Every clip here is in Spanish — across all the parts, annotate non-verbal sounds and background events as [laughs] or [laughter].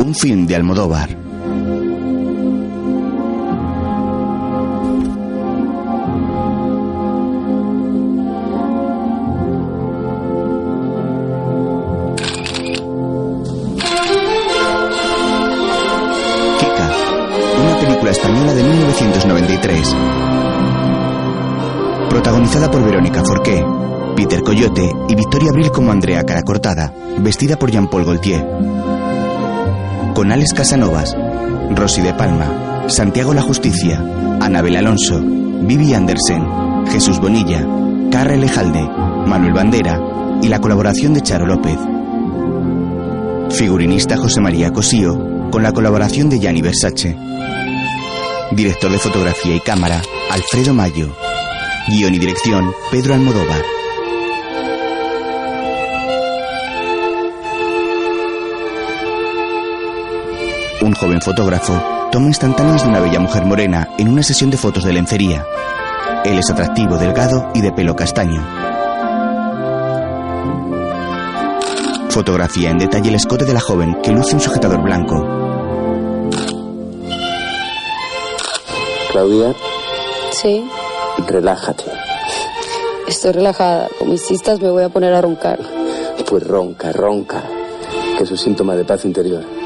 Un film de Almodóvar. Kika, una película española de 1993. Protagonizada por Verónica Forqué, Peter Coyote y Victoria Abril como Andrea Caracortada, vestida por Jean-Paul Gaultier. Con Alex Casanovas, Rosy de Palma, Santiago La Justicia, Anabel Alonso, Vivi Andersen, Jesús Bonilla, Carra Lejalde, Manuel Bandera y la colaboración de Charo López. Figurinista José María Cosío, con la colaboración de Gianni Versace. Director de fotografía y cámara, Alfredo Mayo. Guión y dirección, Pedro Almodóvar. Un joven fotógrafo toma instantáneas de una bella mujer morena en una sesión de fotos de lencería. Él es atractivo, delgado y de pelo castaño. Fotografía en detalle el escote de la joven que luce un sujetador blanco. Claudia, Sí, relájate. estoy relajada. Con mis cistas me voy a poner a roncar. Pues ronca, ronca. Que es un síntoma de paz interior.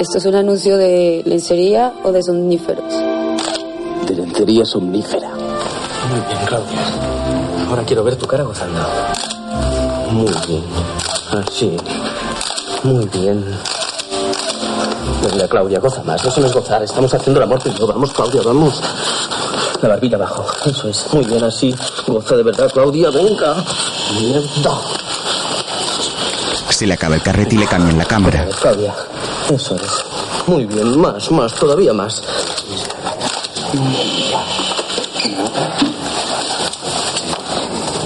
¿Esto es un anuncio de lencería o de somníferos? De lencería somnífera. Muy bien, Claudia. Ahora quiero ver tu cara gozando. Muy bien. Así. Muy bien. Venga, Claudia, goza más. Eso no es gozar. Estamos haciendo la muerte y yo. Vamos, Claudia, vamos. La barbilla abajo. Eso es. Muy bien, así. Goza de verdad, Claudia. Venga. Mierda. Se le acaba el carrete y le cambian la cámara. Claudia. Eso es. Muy bien. Más, más. Todavía más.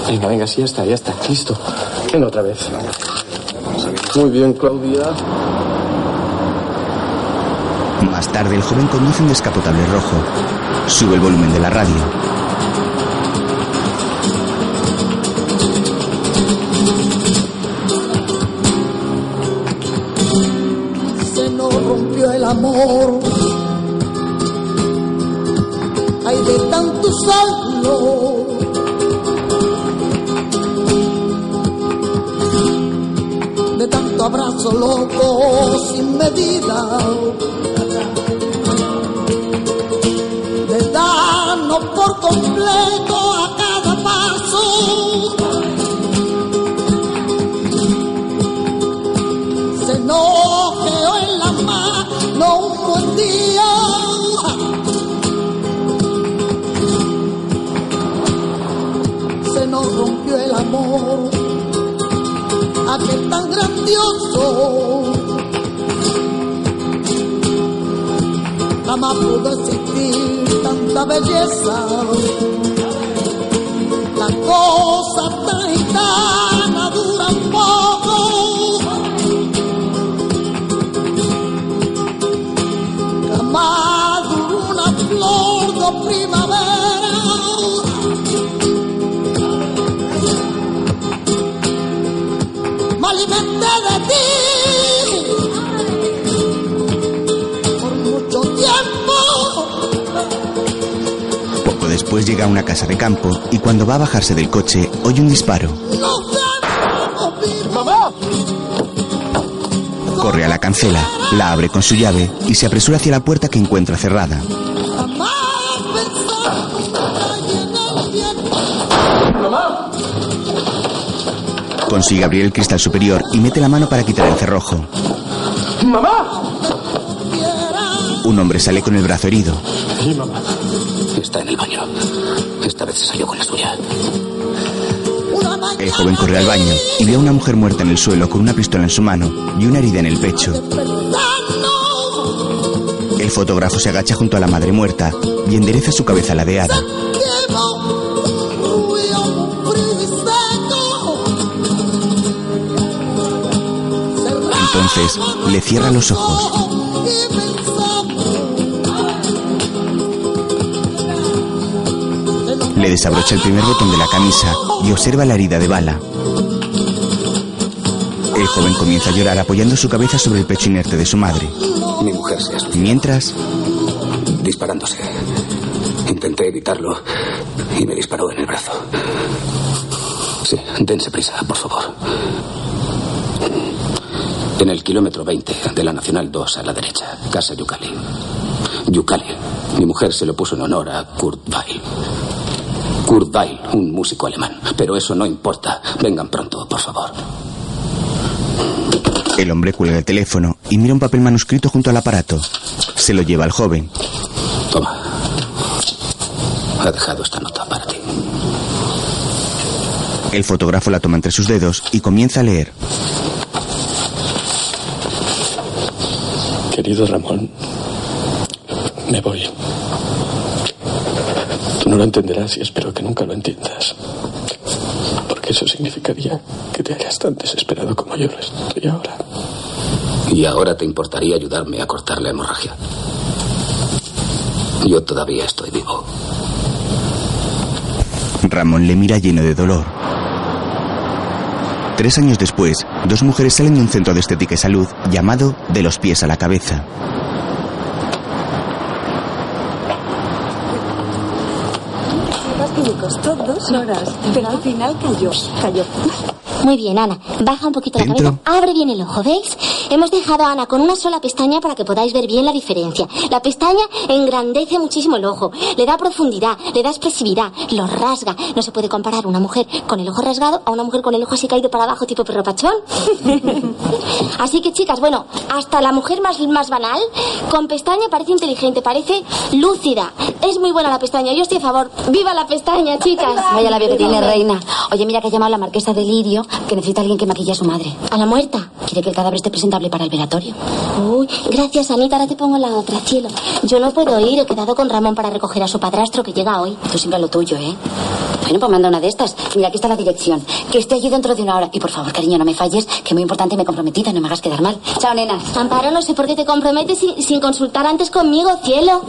Venga, venga, sí, ya está, ya está. Listo. Venga, otra vez. Muy bien, Claudia. Más tarde, el joven conduce un descapotable rojo. Sube el volumen de la radio. Después llega a una casa de campo y cuando va a bajarse del coche oye un disparo. ¡Mamá! Corre a la cancela, la abre con su llave y se apresura hacia la puerta que encuentra cerrada. Consigue abrir el cristal superior y mete la mano para quitar el cerrojo. ¡Mamá! Un hombre sale con el brazo herido. Sí, mamá. Joven corre al baño y ve a una mujer muerta en el suelo con una pistola en su mano y una herida en el pecho. El fotógrafo se agacha junto a la madre muerta y endereza su cabeza ladeada. Entonces le cierra los ojos. Le desabrocha el primer botón de la camisa y observa la herida de bala. El joven comienza a llorar apoyando su cabeza sobre el pecho inerte de su madre. Mi mujer se suicidado Mientras, disparándose. Intenté evitarlo y me disparó en el brazo. Sí, dense prisa, por favor. En el kilómetro 20 de la Nacional 2 a la derecha, Casa Yukali. Yukali. Mi mujer se lo puso en honor a Kurt Weill. Kurt Weill, un músico alemán. Pero eso no importa. Vengan pronto, por favor. el hombre cuelga el teléfono y mira un papel manuscrito junto al aparato. Se lo lleva al joven. Toma. Ha dejado esta nota para ti. El fotógrafo la toma entre sus dedos y comienza a leer. Querido Ramón, me voy. No lo entenderás y espero que nunca lo entiendas. Porque eso significaría que te hayas tan desesperado como yo lo estoy ahora. ¿Y ahora te importaría ayudarme a cortar la hemorragia? Yo todavía estoy vivo. Ramón le mira lleno de dolor. Tres años después, dos mujeres salen de un centro de estética y salud llamado De los pies a la cabeza. que me costó dos horas, pero al final cayó, cayó. Muy bien, Ana. Baja un poquito la cabeza. Abre bien el ojo, ¿veis? Hemos dejado a Ana con una sola pestaña para que podáis ver bien la diferencia. La pestaña engrandece muchísimo el ojo, le da profundidad, le da expresividad, lo rasga. No se puede comparar una mujer con el ojo rasgado a una mujer con el ojo así caído para abajo tipo perro pachón. [laughs] así que, chicas, bueno, hasta la mujer más, más banal, con pestaña parece inteligente, parece lúcida. Es muy buena la pestaña, yo estoy a favor. ¡Viva la pestaña, chicas! Vaya la que tiene reina. Oye, mira que ha llamado la marquesa de Lirio, que necesita alguien que maquille a su madre. ¿A la muerta? Quiere que el cadáver esté presentable para el velatorio. Uy, gracias, Anita. Ahora te pongo la otra, cielo. Yo no puedo ir. He quedado con Ramón para recoger a su padrastro que llega hoy. Tú siempre a lo tuyo, ¿eh? Bueno, pues manda una de estas. Mira, aquí está la dirección. Que esté allí dentro de una hora. Y por favor, cariño, no me falles, que es muy importante me he comprometido. No me hagas quedar mal. Chao, nena. Amparo, no sé por qué te comprometes sin, sin consultar antes conmigo, cielo.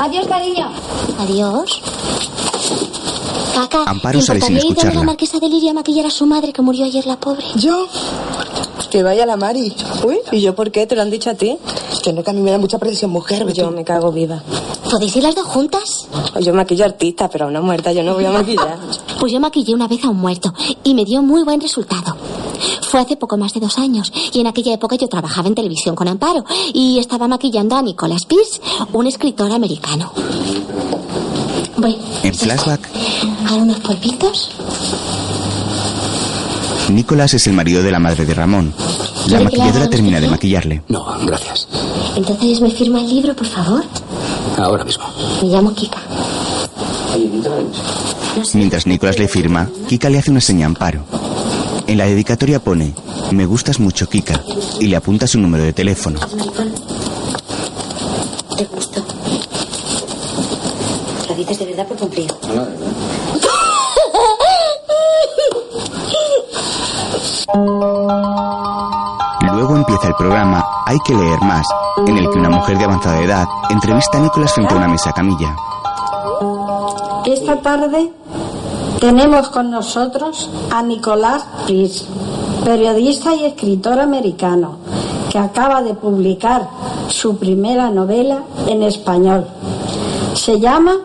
Adiós, cariño. Adiós. Caca, Amparo ¿te sale sin a escucharla. la marquesa de Lirio a maquillar a su madre que murió ayer la pobre? ¿Yo? Que vaya la Mari. Uy, ¿y yo por qué? ¿Te lo han dicho a ti? Que no, que a mí me da mucha presión, mujer. Yo me cago viva. ¿Podéis ir las dos juntas? Yo maquillo artista, pero a una muerta yo no voy a maquillar. Pues yo maquillé una vez a un muerto y me dio muy buen resultado. Fue hace poco más de dos años y en aquella época yo trabajaba en televisión con Amparo y estaba maquillando a Nicholas Pierce, un escritor americano. Voy. En flashback, Ahora unos polvitos. Nicolás es el marido de la madre de Ramón. La ¿Quiere que le haga maquilladora termina de maquillarle. No, gracias. Entonces me firma el libro, por favor. Ahora mismo. Me llamo Kika. Mientras Nicolás le firma, Kika le hace una seña a Amparo. En la dedicatoria pone, me gustas mucho Kika, y le apunta su número de teléfono. Te gusto. Lo dices de verdad por cumplir. Luego empieza el programa Hay que leer más, en el que una mujer de avanzada edad entrevista a Nicolás frente a una mesa camilla. Esta tarde tenemos con nosotros a Nicolás Pris, periodista y escritor americano, que acaba de publicar su primera novela en español. Se llama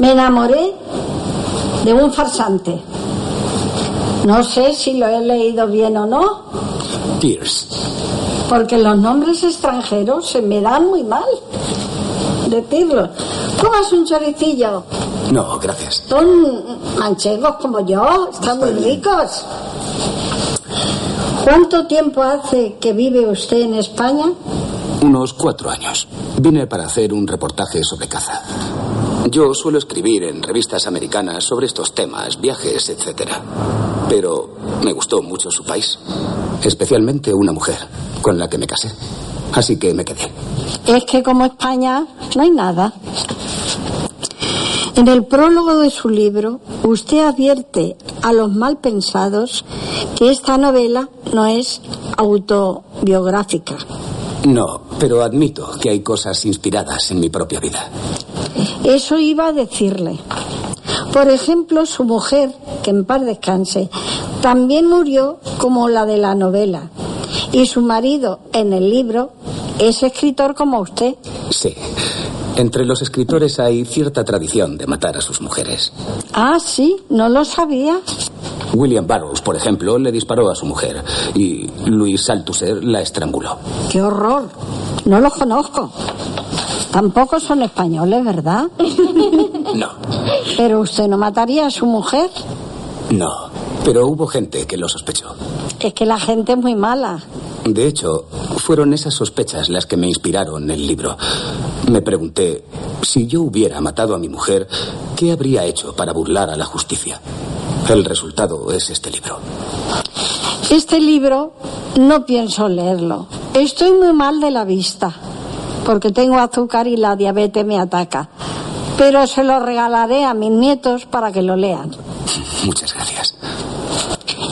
Me enamoré de un farsante. No sé si lo he leído bien o no, Pierce. porque los nombres extranjeros se me dan muy mal decirlo. Comas un choricillo. No, gracias. Son manchegos como yo, están muy ricos. ¿Cuánto tiempo hace que vive usted en España? Unos cuatro años. Vine para hacer un reportaje sobre caza. Yo suelo escribir en revistas americanas sobre estos temas, viajes, etc. Pero me gustó mucho su país. Especialmente una mujer con la que me casé. Así que me quedé. Es que como España no hay nada. En el prólogo de su libro, usted advierte a los malpensados que esta novela no es autobiográfica. No, pero admito que hay cosas inspiradas en mi propia vida. Eso iba a decirle. Por ejemplo, su mujer, que en paz descanse, también murió como la de la novela, Y su marido en el libro es escritor como usted. Sí. Entre los escritores hay cierta tradición de matar a sus mujeres. Ah, sí, no lo sabía. William Burroughs, por ejemplo, le disparó a su mujer y Louis Althusser la estranguló. ¡Qué horror! No los conozco. Tampoco son españoles, ¿verdad? [laughs] No, Pero usted no mataría a su mujer. no. Pero hubo gente que lo sospechó. Es que la gente es muy mala. De hecho, fueron esas sospechas las que me inspiraron el libro. Me pregunté, si yo hubiera matado a mi mujer, ¿qué habría hecho para burlar a la justicia? El resultado es este libro. Este libro no pienso leerlo. Estoy muy mal de la vista, porque tengo azúcar y la diabetes me ataca. Pero se lo regalaré a mis nietos para que lo lean. Muchas gracias.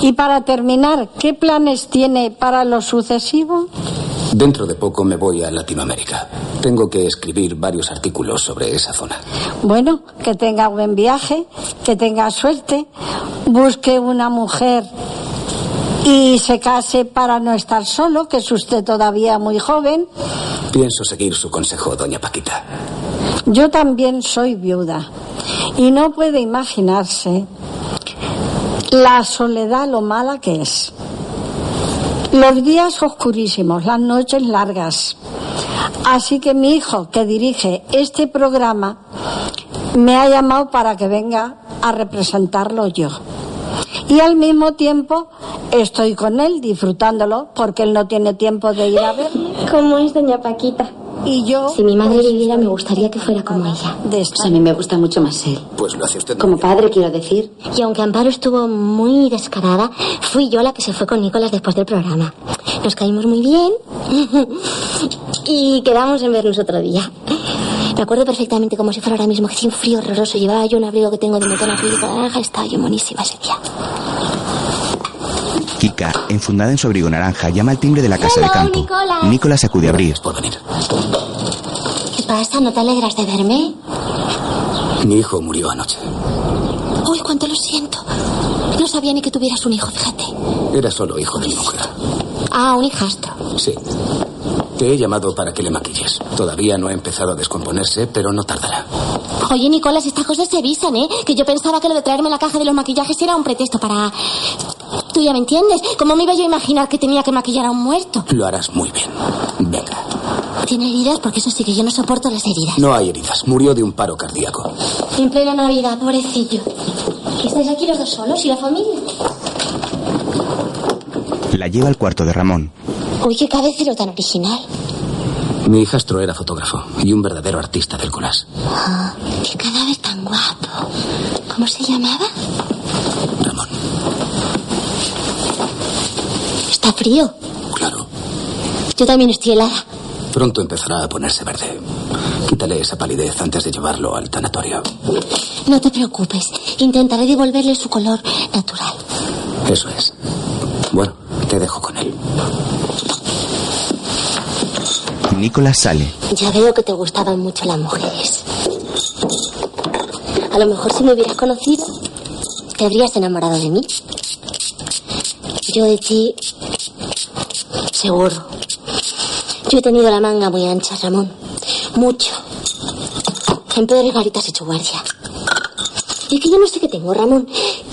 Y para terminar, ¿qué planes tiene para lo sucesivo? Dentro de poco me voy a Latinoamérica. Tengo que escribir varios artículos sobre esa zona. Bueno, que tenga buen viaje, que tenga suerte, busque una mujer y se case para no estar solo, que es usted todavía muy joven. Pienso seguir su consejo, doña Paquita. Yo también soy viuda y no puede imaginarse la soledad lo mala que es. Los días oscurísimos, las noches largas. Así que mi hijo, que dirige este programa, me ha llamado para que venga a representarlo yo. Y al mismo tiempo estoy con él disfrutándolo porque él no tiene tiempo de ir a verme. ¿Cómo es doña Paquita? Y yo... Si mi madre viviera, me gustaría que fuera como ella. Pues a mí me gusta mucho más él. Pues lo hace usted. Como padre, quiero decir. Y aunque Amparo estuvo muy descarada, fui yo la que se fue con Nicolás después del programa. Nos caímos muy bien [laughs] y quedamos en vernos otro día. Me acuerdo perfectamente como si fuera ahora mismo, que hacía un frío horroroso. Llevaba yo un abrigo que tengo de metón y naranja. Estaba yo monísima ese día. Kika, enfundada en su abrigo naranja, llama al timbre de la casa de campo. Nicolás. Nicolás acude a abrir. Por venir. ¿Qué pasa? ¿No te alegras de verme? Mi hijo murió anoche. Uy, cuánto lo siento. No sabía ni que tuvieras un hijo, fíjate. Era solo hijo de mi mujer. Ah, un hijastro. Sí. Te he llamado para que le maquilles. Todavía no ha empezado a descomponerse, pero no tardará. Oye, Nicolás, estas cosas se avisan, ¿eh? Que yo pensaba que lo de traerme la caja de los maquillajes era un pretexto para... Tú ya me entiendes. ¿Cómo me iba yo a imaginar que tenía que maquillar a un muerto? Lo harás muy bien. Venga. ¿Tiene heridas? Porque eso sí que yo no soporto las heridas. No hay heridas. Murió de un paro cardíaco. En plena Navidad, pobrecillo. ¿Estáis aquí los dos solos y la familia? La lleva al cuarto de Ramón. Uy, qué cabecero tan original. Mi hijastro era fotógrafo y un verdadero artista del collage. Ah, qué cadáver tan guapo. ¿Cómo se llamaba? Ramón. Está frío. Claro. Yo también estoy helada. Pronto empezará a ponerse verde. Quítale esa palidez antes de llevarlo al tanatorio. No te preocupes. Intentaré devolverle su color natural. Eso es. Bueno, te dejo con él. Nicolás sale. Ya veo que te gustaban mucho las mujeres. A lo mejor si me hubieras conocido, te habrías enamorado de mí. Yo de ti, seguro. Yo he tenido la manga muy ancha, Ramón. Mucho. En Pedro y Garitas he hecho guardia. Y es que yo no sé qué tengo, Ramón.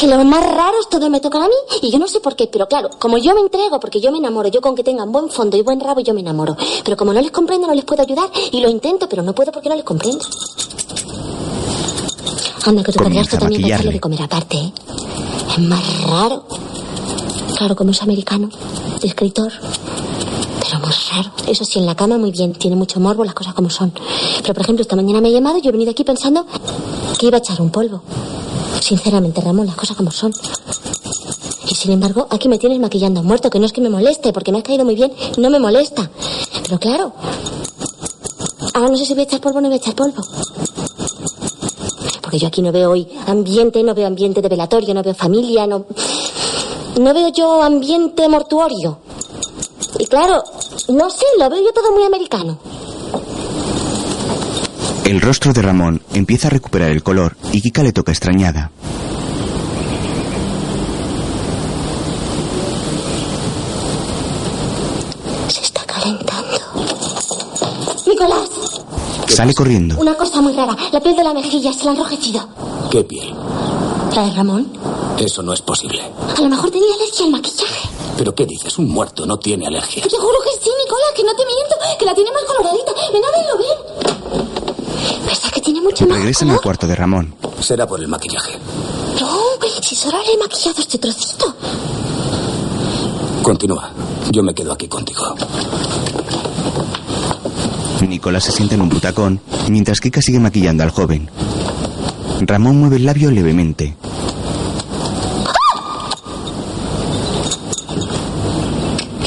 Que los más raros todos me tocan a mí y yo no sé por qué. Pero claro, como yo me entrego, porque yo me enamoro, yo con que tengan buen fondo y buen rabo, yo me enamoro. Pero como no les comprendo, no les puedo ayudar y lo intento, pero no puedo porque no les comprendo. Anda, que padrastro a también maquillarle. de comer aparte, ¿eh? Es más raro. Claro, como es americano, escritor. Pero más raro. Eso sí, en la cama muy bien. Tiene mucho morbo, las cosas como son. Pero, por ejemplo, esta mañana me ha llamado y yo he venido aquí pensando que iba a echar un polvo. Sinceramente, Ramón, las cosas como son. Y sin embargo, aquí me tienes maquillando a muerto, que no es que me moleste, porque me has caído muy bien, no me molesta. Pero claro, ahora no sé si voy a echar polvo o no voy a echar polvo. Porque yo aquí no veo hoy ambiente, no veo ambiente de velatorio, no veo familia, no. No veo yo ambiente mortuorio. Y claro, no sé, lo veo yo todo muy americano. El rostro de Ramón empieza a recuperar el color y Kika le toca extrañada. calentando. Nicolás, Sale corriendo. una cosa muy rara. La piel de la mejilla se la ha enrojecido. ¿Qué piel? ¿La de Ramón? Eso no es posible. A lo mejor tenía alergia al maquillaje. ¿Pero qué dices? Un muerto no tiene alergia. Te juro que sí, Nicolás, que no te miento, que la tiene más coloradita. Ven a verlo bien. ¿Verdad que tiene mucho más Regresan al cuarto de Ramón. Será por el maquillaje. No, si solo le he maquillado este trocito. Continúa. Yo me quedo aquí contigo. Nicolás se sienta en un butacón mientras Kika sigue maquillando al joven. Ramón mueve el labio levemente.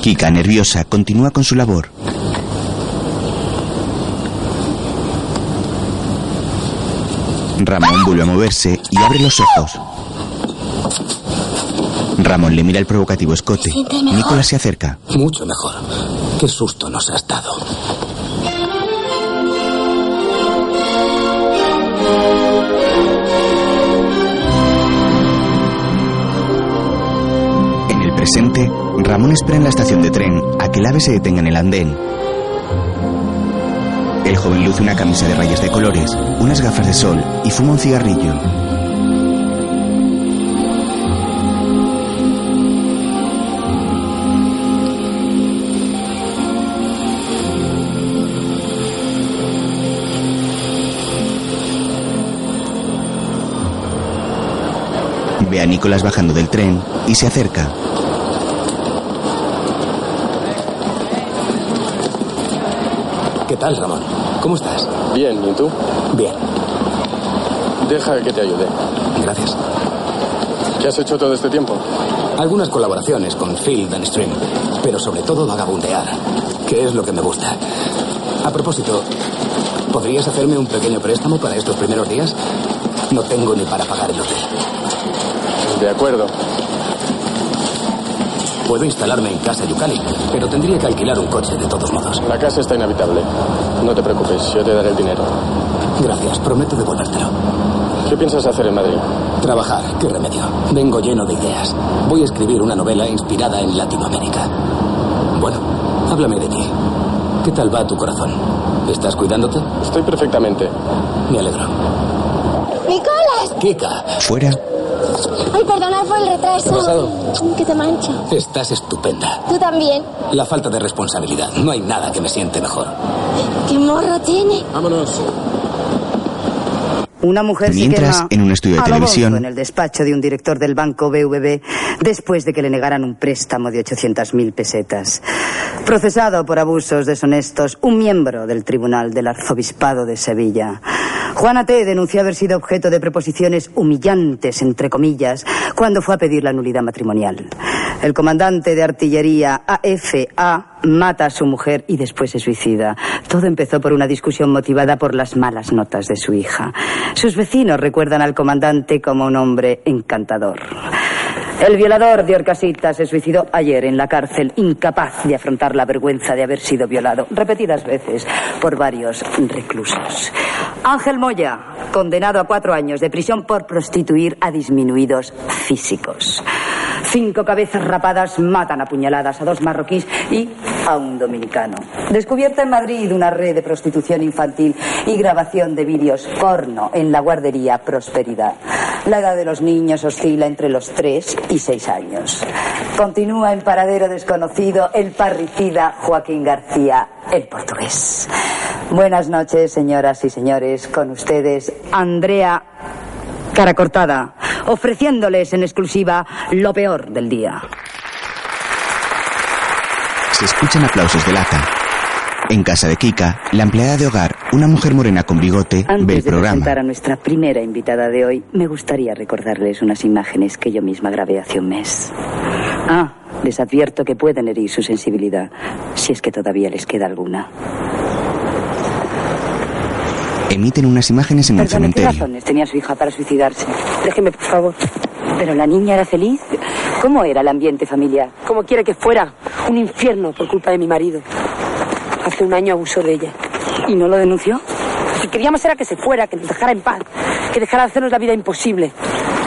Kika, nerviosa, continúa con su labor. Ramón vuelve a moverse y abre los ojos. Ramón le mira el provocativo escote. Nicolás se acerca. Mucho mejor. Qué susto nos has dado. En el presente, Ramón espera en la estación de tren a que el ave se detenga en el andén. El joven luce una camisa de rayas de colores, unas gafas de sol y fuma un cigarrillo. Ve a Nicolás bajando del tren y se acerca. Tal, Ramón? ¿Cómo estás? Bien, ¿y tú? Bien. Deja que te ayude. Gracias. ¿Qué has hecho todo este tiempo? Algunas colaboraciones con Field and Stream, pero sobre todo vagabundear, que es lo que me gusta. A propósito, ¿podrías hacerme un pequeño préstamo para estos primeros días? No tengo ni para pagar el hotel. De acuerdo. Puedo instalarme en casa Yukali, pero tendría que alquilar un coche de todos modos. La casa está inhabitable. No te preocupes, yo te daré el dinero. Gracias, prometo devolvértelo. ¿Qué piensas hacer en Madrid? Trabajar, qué remedio. Vengo lleno de ideas. Voy a escribir una novela inspirada en Latinoamérica. Bueno, háblame de ti. ¿Qué tal va tu corazón? ¿Estás cuidándote? Estoy perfectamente. Me alegro. ¡Nicolás! Kika, Fuera, Ay, perdonad por el retraso. ¿Qué ha pasado? Que te mancha. estás estupenda. Tú también. La falta de responsabilidad. No hay nada que me siente mejor. ¿Qué morro tiene? Vámonos. Una mujer Mientras, se quema en un estudio de a televisión- en el despacho de un director del banco BVB después de que le negaran un préstamo de 800.000 pesetas. Procesado por abusos deshonestos, un miembro del Tribunal del Arzobispado de Sevilla. Juana T. denunció haber sido objeto de preposiciones humillantes, entre comillas, cuando fue a pedir la nulidad matrimonial. El comandante de artillería AFA mata a su mujer y después se suicida. Todo empezó por una discusión motivada por las malas notas de su hija. Sus vecinos recuerdan al comandante como un hombre encantador. El violador de Orcasita se suicidó ayer en la cárcel, incapaz de afrontar la vergüenza de haber sido violado repetidas veces por varios reclusos. Ángel Moya, condenado a cuatro años de prisión por prostituir a disminuidos físicos. Cinco cabezas rapadas matan a puñaladas a dos marroquíes y a un dominicano. Descubierta en Madrid una red de prostitución infantil y grabación de vídeos porno en la guardería Prosperidad. La edad de los niños oscila entre los tres y seis años. Continúa en paradero desconocido el parricida Joaquín García, el portugués. Buenas noches, señoras y señores. Con ustedes, Andrea Cara Cortada, ofreciéndoles en exclusiva lo peor del día. se escuchan aplausos de lata. En casa de Kika, la empleada de hogar, una mujer morena con bigote, ve el Antes de programa. presentar a nuestra primera invitada de hoy, me gustaría recordarles unas imágenes que yo misma grabé hace un mes. Ah, les advierto que pueden herir su sensibilidad, si es que todavía les queda alguna. Emiten unas imágenes en el Perdone, ¿qué cementerio. razones tenía su hija para suicidarse? Déjeme, por favor. ¿Pero la niña era feliz? ¿Cómo era el ambiente familiar? Como quiere que fuera, un infierno por culpa de mi marido. Hace un año abusó de ella. ¿Y no lo denunció? Lo que queríamos era que se fuera, que nos dejara en paz, que dejara de hacernos la vida imposible.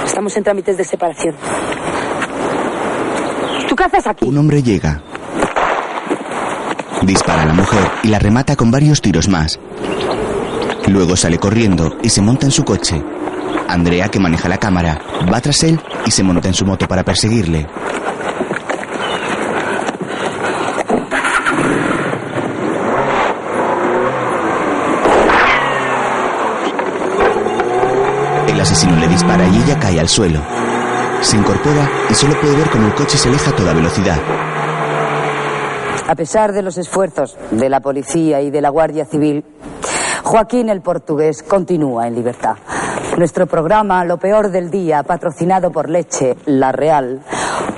Estamos en trámites de separación. ¿Tú qué haces aquí? Un hombre llega. Dispara a la mujer y la remata con varios tiros más. Luego sale corriendo y se monta en su coche. Andrea, que maneja la cámara, va tras él y se monta en su moto para perseguirle. El asesino le dispara y ella cae al suelo. Se incorpora y solo puede ver cómo el coche se aleja a toda velocidad. A pesar de los esfuerzos de la policía y de la Guardia Civil, Joaquín el portugués continúa en libertad. Nuestro programa Lo Peor del Día, patrocinado por Leche La Real,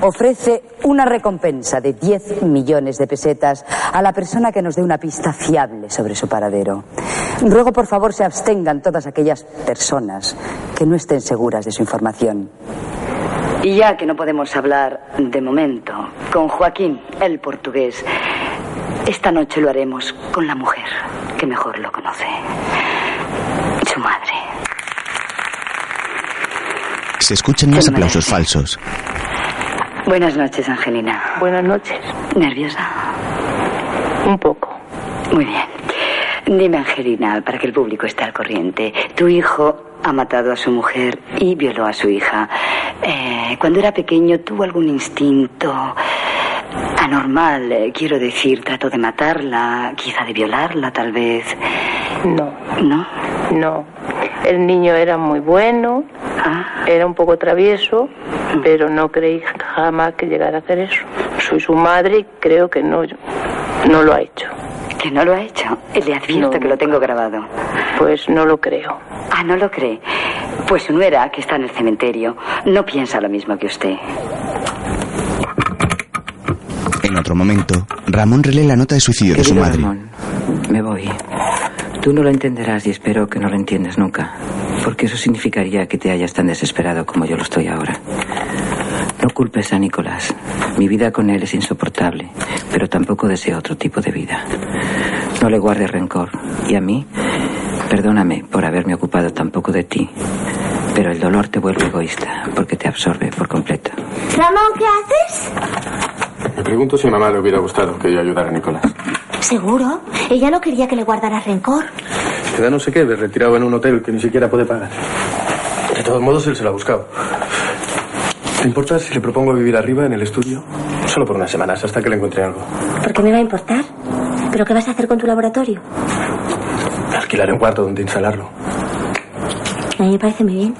ofrece una recompensa de 10 millones de pesetas a la persona que nos dé una pista fiable sobre su paradero. Ruego por favor se abstengan todas aquellas personas que no estén seguras de su información. Y ya que no podemos hablar de momento con Joaquín el portugués, esta noche lo haremos con la mujer que mejor lo conoce, su madre. Se escuchan más aplausos falsos. Buenas noches, Angelina. Buenas noches. ¿Nerviosa? Un poco. Muy bien. Dime, Angelina, para que el público esté al corriente. Tu hijo ha matado a su mujer y violó a su hija. Eh, cuando era pequeño, ¿tuvo algún instinto anormal? Eh, quiero decir, trató de matarla, quizá de violarla, tal vez. No. ¿No? No. El niño era muy bueno, era un poco travieso, pero no creí jamás que llegara a hacer eso. Soy su madre y creo que no, no lo ha hecho. ¿Que no lo ha hecho? Le advierto que lo tengo grabado. Pues no lo creo. Ah, ¿no lo cree? Pues su nuera, que está en el cementerio, no piensa lo mismo que usted. En otro momento, Ramón relee la nota de suicidio de su madre. Ramón, me voy. Tú no lo entenderás y espero que no lo entiendas nunca, porque eso significaría que te hayas tan desesperado como yo lo estoy ahora. No culpes a Nicolás. Mi vida con él es insoportable, pero tampoco deseo otro tipo de vida. No le guardes rencor. Y a mí, perdóname por haberme ocupado tan poco de ti, pero el dolor te vuelve egoísta, porque te absorbe por completo. Ramón, ¿qué haces? Me pregunto si a mamá le hubiera gustado que yo ayudara a Nicolás. ¿Seguro? Ella no quería que le guardaras rencor. Queda no sé qué, de retirado en un hotel que ni siquiera puede pagar. De todos modos, él se lo ha buscado. ¿Te importa si le propongo vivir arriba en el estudio? Solo por unas semanas, hasta que le encuentre algo. ¿Por qué me va a importar? ¿Pero qué vas a hacer con tu laboratorio? Alquilar un cuarto donde instalarlo. A mí me parece muy bien.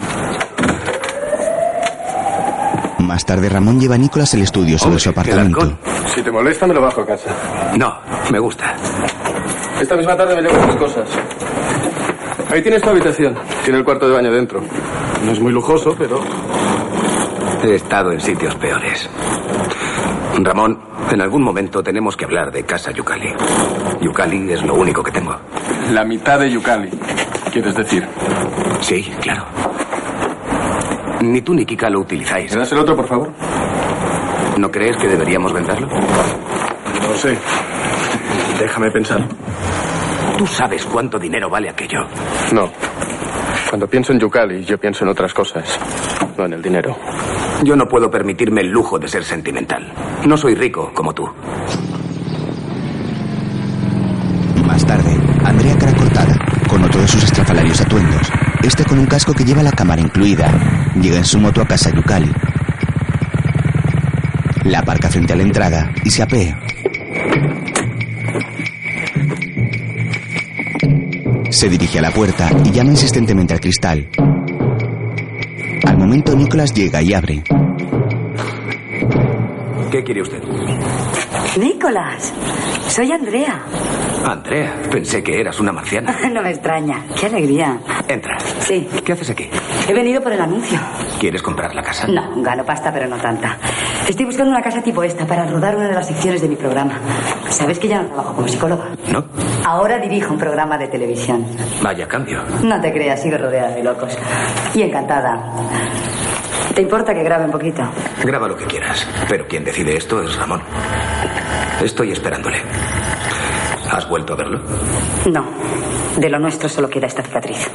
Más tarde, Ramón lleva a Nicolás al estudio sobre su apartamento. Si te molesta, me lo bajo a casa. No, me gusta. Esta misma tarde me llevo tus cosas. Ahí tienes tu habitación. Tiene el cuarto de baño dentro. No es muy lujoso, pero... He estado en sitios peores. Ramón, en algún momento tenemos que hablar de Casa Yukali. Yukali es lo único que tengo. La mitad de Yukali, quieres decir. Sí, claro. Ni tú ni Kika lo utilizáis. ¿Me das el otro, por favor? ¿No crees que deberíamos venderlo? No sé. Déjame pensar. Tú sabes cuánto dinero vale aquello. No. Cuando pienso en Yukali, yo pienso en otras cosas. No en el dinero. Yo no puedo permitirme el lujo de ser sentimental. No soy rico como tú. Más tarde, Andrea cara cortada, con otro de sus estrafalarios atuendos. Este con un casco que lleva la cámara incluida. Llega en su moto a casa Yukali. La aparca frente a la entrada y se apea. Se dirige a la puerta y llama insistentemente al cristal. Al momento, Nicolás llega y abre. ¿Qué quiere usted? Nicolás, soy Andrea. Andrea, pensé que eras una marciana. [laughs] No me extraña. Qué alegría. Entra. Sí. ¿Qué haces aquí? He venido por el anuncio. ¿Quieres comprar la casa? No, gano pasta, pero no tanta. Estoy buscando una casa tipo esta para rodar una de las secciones de mi programa. ¿Sabes que ya no trabajo como psicóloga? ¿No? Ahora dirijo un programa de televisión. Vaya cambio. No te creas, sigo rodeada de locos. Y encantada. ¿Te importa que grabe un poquito? Graba lo que quieras, pero quien decide esto es Ramón. Estoy esperándole. ¿Has vuelto a verlo? No. De lo nuestro solo queda esta cicatriz.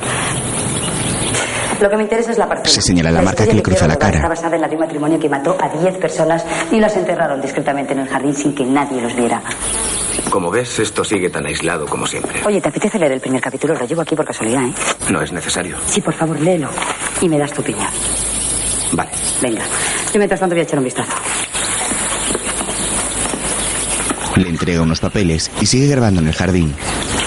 Lo que me interesa es la parte. Se señala la marca que le cruza la cara. Está basada en la de un matrimonio que mató a 10 personas y las enterraron discretamente en el jardín sin que nadie los viera. Como ves, esto sigue tan aislado como siempre. Oye, ¿te apetece leer el primer capítulo? Lo llevo aquí por casualidad, ¿eh? No es necesario. Sí, por favor, léelo. Y me das tu opinión. Vale. Venga. Yo mientras tanto voy a echar un vistazo. Le entrega unos papeles y sigue grabando en el jardín.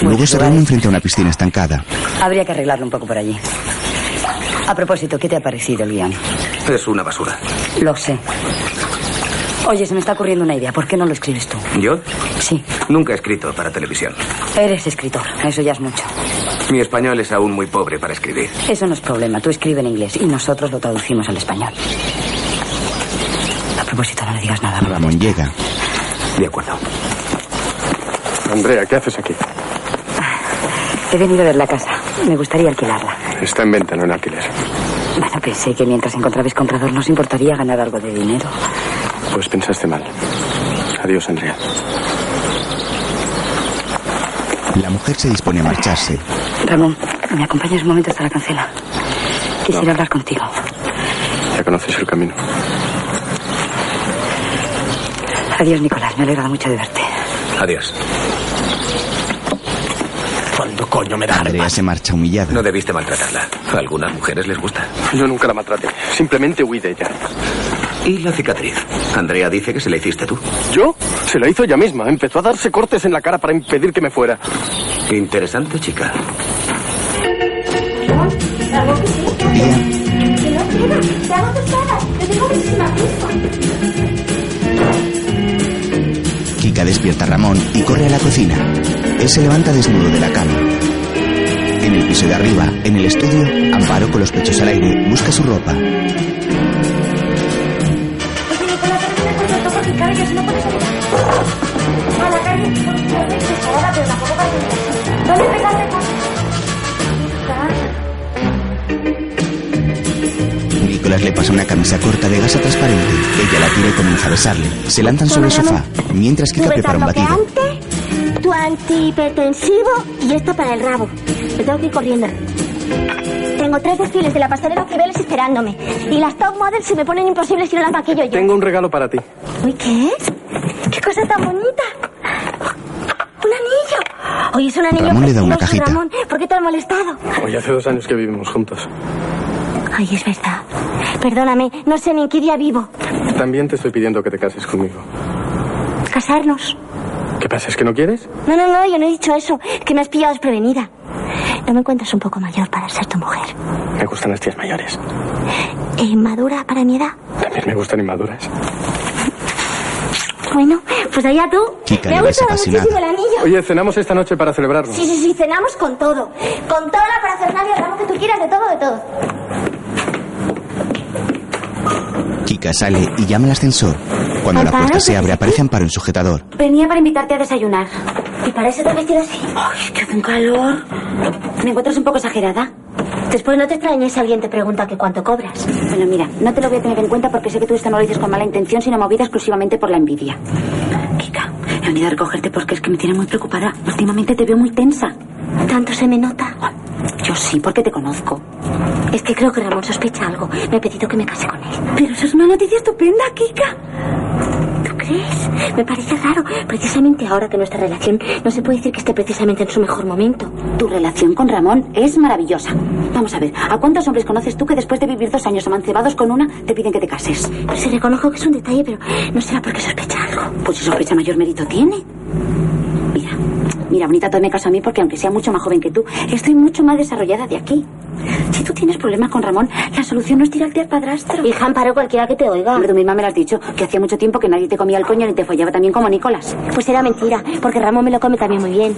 Luego se reúnen frente a una piscina estancada. Habría que arreglarlo un poco por allí. A propósito, ¿qué te ha parecido el guion? Es una basura. Lo sé. Oye, se me está ocurriendo una idea. ¿Por qué no lo escribes tú? ¿Yo? Sí. Nunca he escrito para televisión. Eres escritor. Eso ya es mucho. Mi español es aún muy pobre para escribir. Eso no es problema. Tú escribe en inglés y nosotros lo traducimos al español. A propósito, no le digas nada. Ramón llega. De acuerdo. Andrea, ¿qué haces aquí? He venido a ver la casa. Me gustaría alquilarla. Está en venta, no en alquiler. Bueno, pensé que mientras encontrabais comprador nos importaría ganar algo de dinero. Pues pensaste mal. Adiós, Andrea. La mujer se dispone a marcharse. Ramón, ¿me acompañas un momento hasta la cancela? Quisiera hablar contigo. Ya conoces el camino. Adiós, Nicolás. Me alegra mucho de verte. Adiós. ¿Cuándo coño me da? Andrea se marcha humillada. No debiste maltratarla. A algunas mujeres les gusta. Yo nunca la maltraté. Simplemente huí de ella. ¿Y la cicatriz? Andrea dice que se la hiciste tú. ¿Yo? Se la hizo ella misma. Empezó a darse cortes en la cara para impedir que me fuera. Interesante, chica. Kika despierta a Ramón y corre a la cocina. Él se levanta desnudo de la cama. En el piso de arriba, en el estudio, Amparo con los pechos al aire busca su ropa. Nicolás le pasa una camisa corta de gasa transparente. Ella la tira y comienza a besarle. Se lanzan sobre el sofá, mientras Kika prepara un batido. Antihipertensivo y esto para el rabo. Me tengo que ir corriendo. Tengo tres desfiles de la pasarela Cibeles esperándome. Y las top models se me ponen imposibles si no las maquillo yo. Tengo un regalo para ti. Uy, ¿qué es? ¿Qué cosa tan bonita? Un anillo. Oye, es un anillo Ramón le da una cajita. Ramón. ¿Por qué te has molestado? Hoy hace dos años que vivimos juntos. Ay, es verdad. Perdóname, no sé ni en qué día vivo. También te estoy pidiendo que te cases conmigo. ¿Casarnos? ¿Qué pasa? ¿Es que no quieres? No, no, no, yo no he dicho eso. Que me has pillado desprevenida. ¿No me encuentras un poco mayor para ser tu mujer? Me gustan las tías mayores. Eh, ¿Madura para mi edad? También me gustan inmaduras. Bueno, pues allá tú. Kika me ha gustado muchísimo el anillo. Oye, cenamos esta noche para celebrarlo. Sí, sí, sí, cenamos con todo. Con toda la parafernalia, hagamos que tú quieras, de todo, de todo. Kika sale y llama al ascensor. Cuando la Amparo, puerta se ¿qué abre, aparece Amparo en sujetador. Venía para invitarte a desayunar. ¿Y para eso te has vestido así? Ay, que hace un calor. ¿Me encuentras un poco exagerada? Después no te extrañes si alguien te pregunta que cuánto cobras. Bueno, mira, no te lo voy a tener en cuenta porque sé que tú esto no lo dices con mala intención, sino movida exclusivamente por la envidia. Kika, he venido a recogerte porque es que me tiene muy preocupada. Últimamente te veo muy tensa. ¿Tanto se me nota? Yo sí, porque te conozco. Es que creo que Ramón sospecha algo. Me ha pedido que me case con él. Pero eso es una noticia estupenda, Kika. ¿Tú crees? Me parece raro. Precisamente ahora que nuestra relación no se puede decir que esté precisamente en su mejor momento. Tu relación con Ramón es maravillosa. Vamos a ver, ¿a cuántos hombres conoces tú que después de vivir dos años amancebados con una te piden que te cases? Se reconozco que es un detalle, pero no será porque sospecha algo. Pues si sospecha mayor mérito tiene. Mira, bonita, tú me caso a mí porque aunque sea mucho más joven que tú, estoy mucho más desarrollada de aquí. Si tú tienes problemas con Ramón, la solución no es tirarte al padrastro. Hija, amparo cualquiera que te oiga. Hombre, tú misma me lo has dicho, que hacía mucho tiempo que nadie te comía el coño ni te follaba también como Nicolás. Pues era mentira, porque Ramón me lo come también muy bien.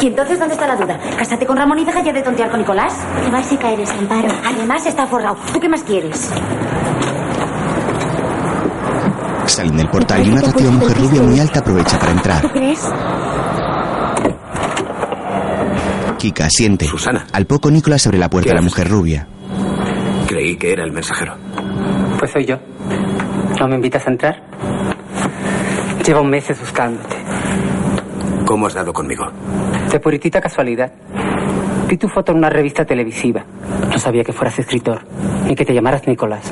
¿Y entonces dónde está la duda? ¿Cásate con Ramón y deja ya de tontear con Nicolás? Te vas a caer, amparo. Además está forrado. ¿Tú qué más quieres? Salen del portal y una atractiva mujer rubia muy alta aprovecha para entrar. ¿Tú crees? Kika asiente. Susana. Al poco Nicolás abre la puerta a la mujer rubia. Creí que era el mensajero. Pues soy yo. ¿No me invitas a entrar? Llevo meses buscándote. ¿Cómo has dado conmigo? De puritita casualidad. Vi tu foto en una revista televisiva. No sabía que fueras escritor, ni que te llamaras Nicolás.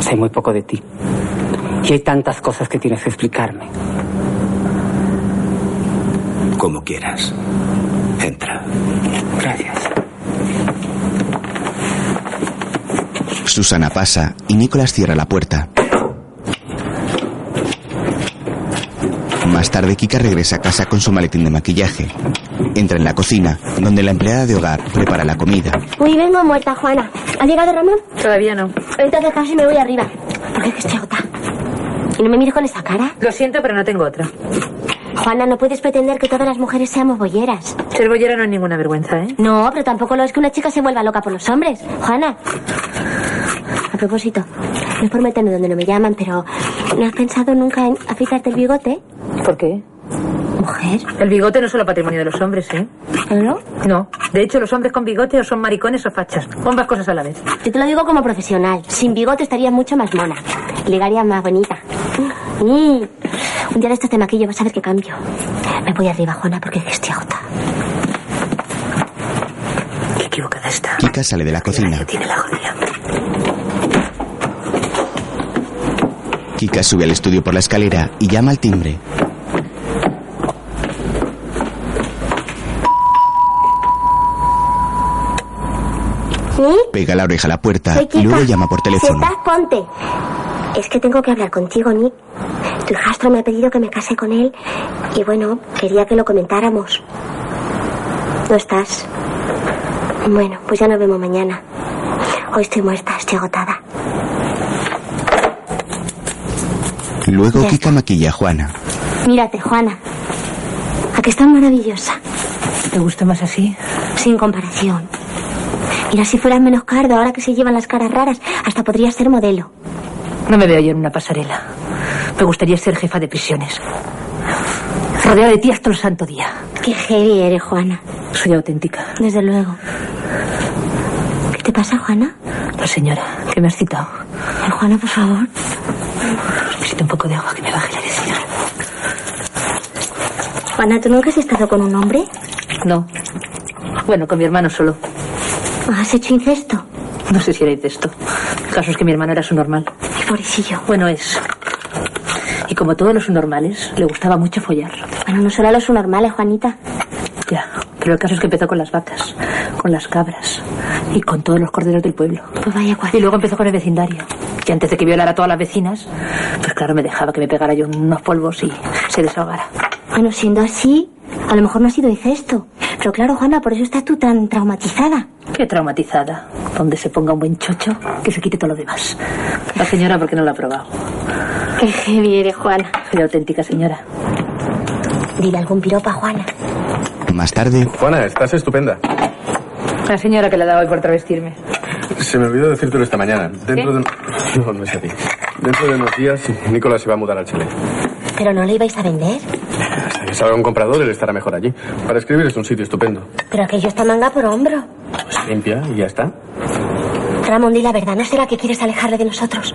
Sé muy poco de ti. Y hay tantas cosas que tienes que explicarme. Como quieras. Entra. Gracias. Susana pasa y Nicolás cierra la puerta. Más tarde, Kika regresa a casa con su maletín de maquillaje. Entra en la cocina, donde la empleada de hogar prepara la comida. Uy, vengo muerta, Juana. ¿Ha llegado Ramón? Todavía no. Entonces casi me voy arriba. Porque es que estoy agotada. ¿Y no me mires con esa cara? Lo siento, pero no tengo otra. Juana, no puedes pretender que todas las mujeres seamos bolleras. Ser bollera no es ninguna vergüenza, ¿eh? No, pero tampoco lo es que una chica se vuelva loca por los hombres. Juana. A propósito, no es por meterme donde no me llaman, pero ¿no has pensado nunca en afeitarte el bigote? ¿Por qué? Mujer. El bigote no es solo patrimonio de los hombres, ¿eh? ¿No? No. De hecho, los hombres con bigote o son maricones o fachas. O ambas cosas a la vez. Yo te lo digo como profesional. Sin bigote estarías mucho más mona. Y Ligarías más bonita. Mm. Un día de estos te maquillo, vas a ver qué cambio. Me voy arriba, Juana, porque es que estoy agotada. Qué equivocada está. Kika sale de la cocina. Tiene la jodida. Kika sube al estudio por la escalera y llama al timbre. ¿Sí? Pega la oreja a la puerta y luego llama por teléfono. estás, ponte. Es que tengo que hablar contigo, Nick. Tu hijastro me ha pedido que me case con él y bueno, quería que lo comentáramos. No estás. Bueno, pues ya nos vemos mañana. Hoy estoy muerta, estoy agotada. Luego Ya Kika maquilla a Juana. Mírate, Juana. ¿A que estás maravillosa? ¿Te gusta más así? Sin comparación. Mira, si fueras menos cardo, ahora que se llevan las caras raras, hasta podrías ser modelo. No me veo yo en una pasarela. Me gustaría ser jefa de prisiones. Rodeada de tías todo el santo día. Qué heavy eres, Juana. Soy auténtica. Desde luego. ¿Qué te pasa, Juana? La señora, que me has citado. Ay, Juana, por favor. Necesito un poco de agua que me baje la erección. Juana, ¿tú nunca has estado con un hombre? No. Bueno, con mi hermano solo. ¿Has hecho incesto? No sé si era incesto. El caso es que mi hermano era su normal. Ay, pobrecillo. Bueno, es. Y como todos los normales, le gustaba mucho follar. Bueno, no solo a los normales, Juanita. Ya, pero el caso es que empezó con las vacas, con las cabras y con todos los corderos del pueblo. Pues vaya cual. Y luego empezó con el vecindario. Y antes de que violara a todas las vecinas, pues claro, me dejaba que me pegara yo unos polvos y se desahogara. Bueno, siendo así, a lo mejor no ha sido incesto. Pero claro, Juana, por eso estás tú tan traumatizada. Qué traumatizada. Donde se ponga un buen chocho, que se quite todo lo demás. La señora, porque no lo ha probado? Qué heavy eres, Juana. Soy auténtica señora. Dile algún piropa, Juana. Más tarde, Juana, estás estupenda. La señora que le daba hoy por travestirme. Se me olvidó decírtelo esta mañana. Dentro de... un- [laughs] No, no es a ti. Dentro de unos días, Nicolás se va a mudar al chalet. ¿Pero no le ibais a vender? Hasta que salga un comprador, él estará mejor allí. Para escribir es un sitio estupendo. Pero aquello está manga por hombro. Pues limpia y ya está. Ramón, di la verdad. ¿No será que quieres alejarle de nosotros?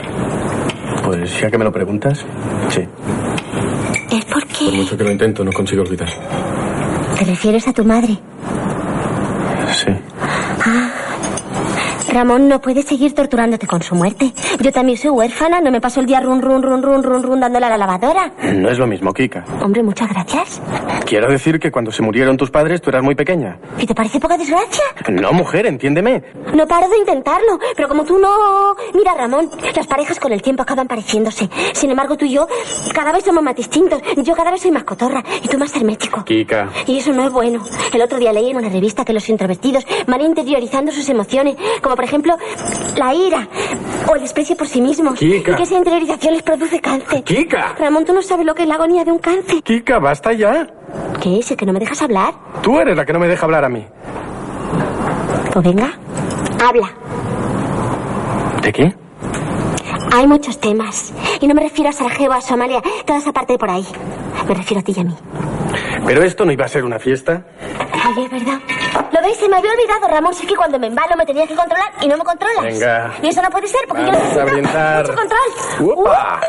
Pues ya que me lo preguntas, sí. Es porque Por mucho que lo intento, no consigo olvidar. Te refieres a tu madre. Sí. Ah. Ramón no puede seguir torturándote con su muerte. Yo también soy huérfana, no me paso el día run, run, run, run, run, run, dándole a la lavadora. No es lo mismo, Kika. Hombre, muchas gracias. Quiero decir que cuando se murieron tus padres, tú eras muy pequeña. ¿Y te parece poca desgracia? No, mujer, entiéndeme. No paro de intentarlo, pero como tú no... Mira, Ramón, las parejas con el tiempo acaban pareciéndose. Sin embargo, tú y yo cada vez somos más distintos. Yo cada vez soy más cotorra y tú más hermético. Kika. Y eso no es bueno. El otro día leí en una revista que los introvertidos van interiorizando sus emociones, como por ejemplo la ira o el desprecio por sí mismos. Kika. Y que esa interiorización les produce cáncer. Kika. Ramón, tú no sabes lo que es la agonía de un cáncer. Kika, basta ya. ¿Qué es? ¿El que no me dejas hablar? Tú eres la que no me deja hablar a mí. Pues venga, habla. ¿De qué? Hay muchos temas. Y no me refiero a Sarajevo, a Somalia, toda esa parte de por ahí. Me refiero a ti y a mí. ¿Pero esto no iba a ser una fiesta? Ay, es verdad. ¿Lo veis? Se me había olvidado, Ramón. Si es que cuando me embalo me tenías que controlar y no me controlas. Venga. Y eso no puede ser porque yo Vamos necesito a brindar. mucho control. ¡Upa!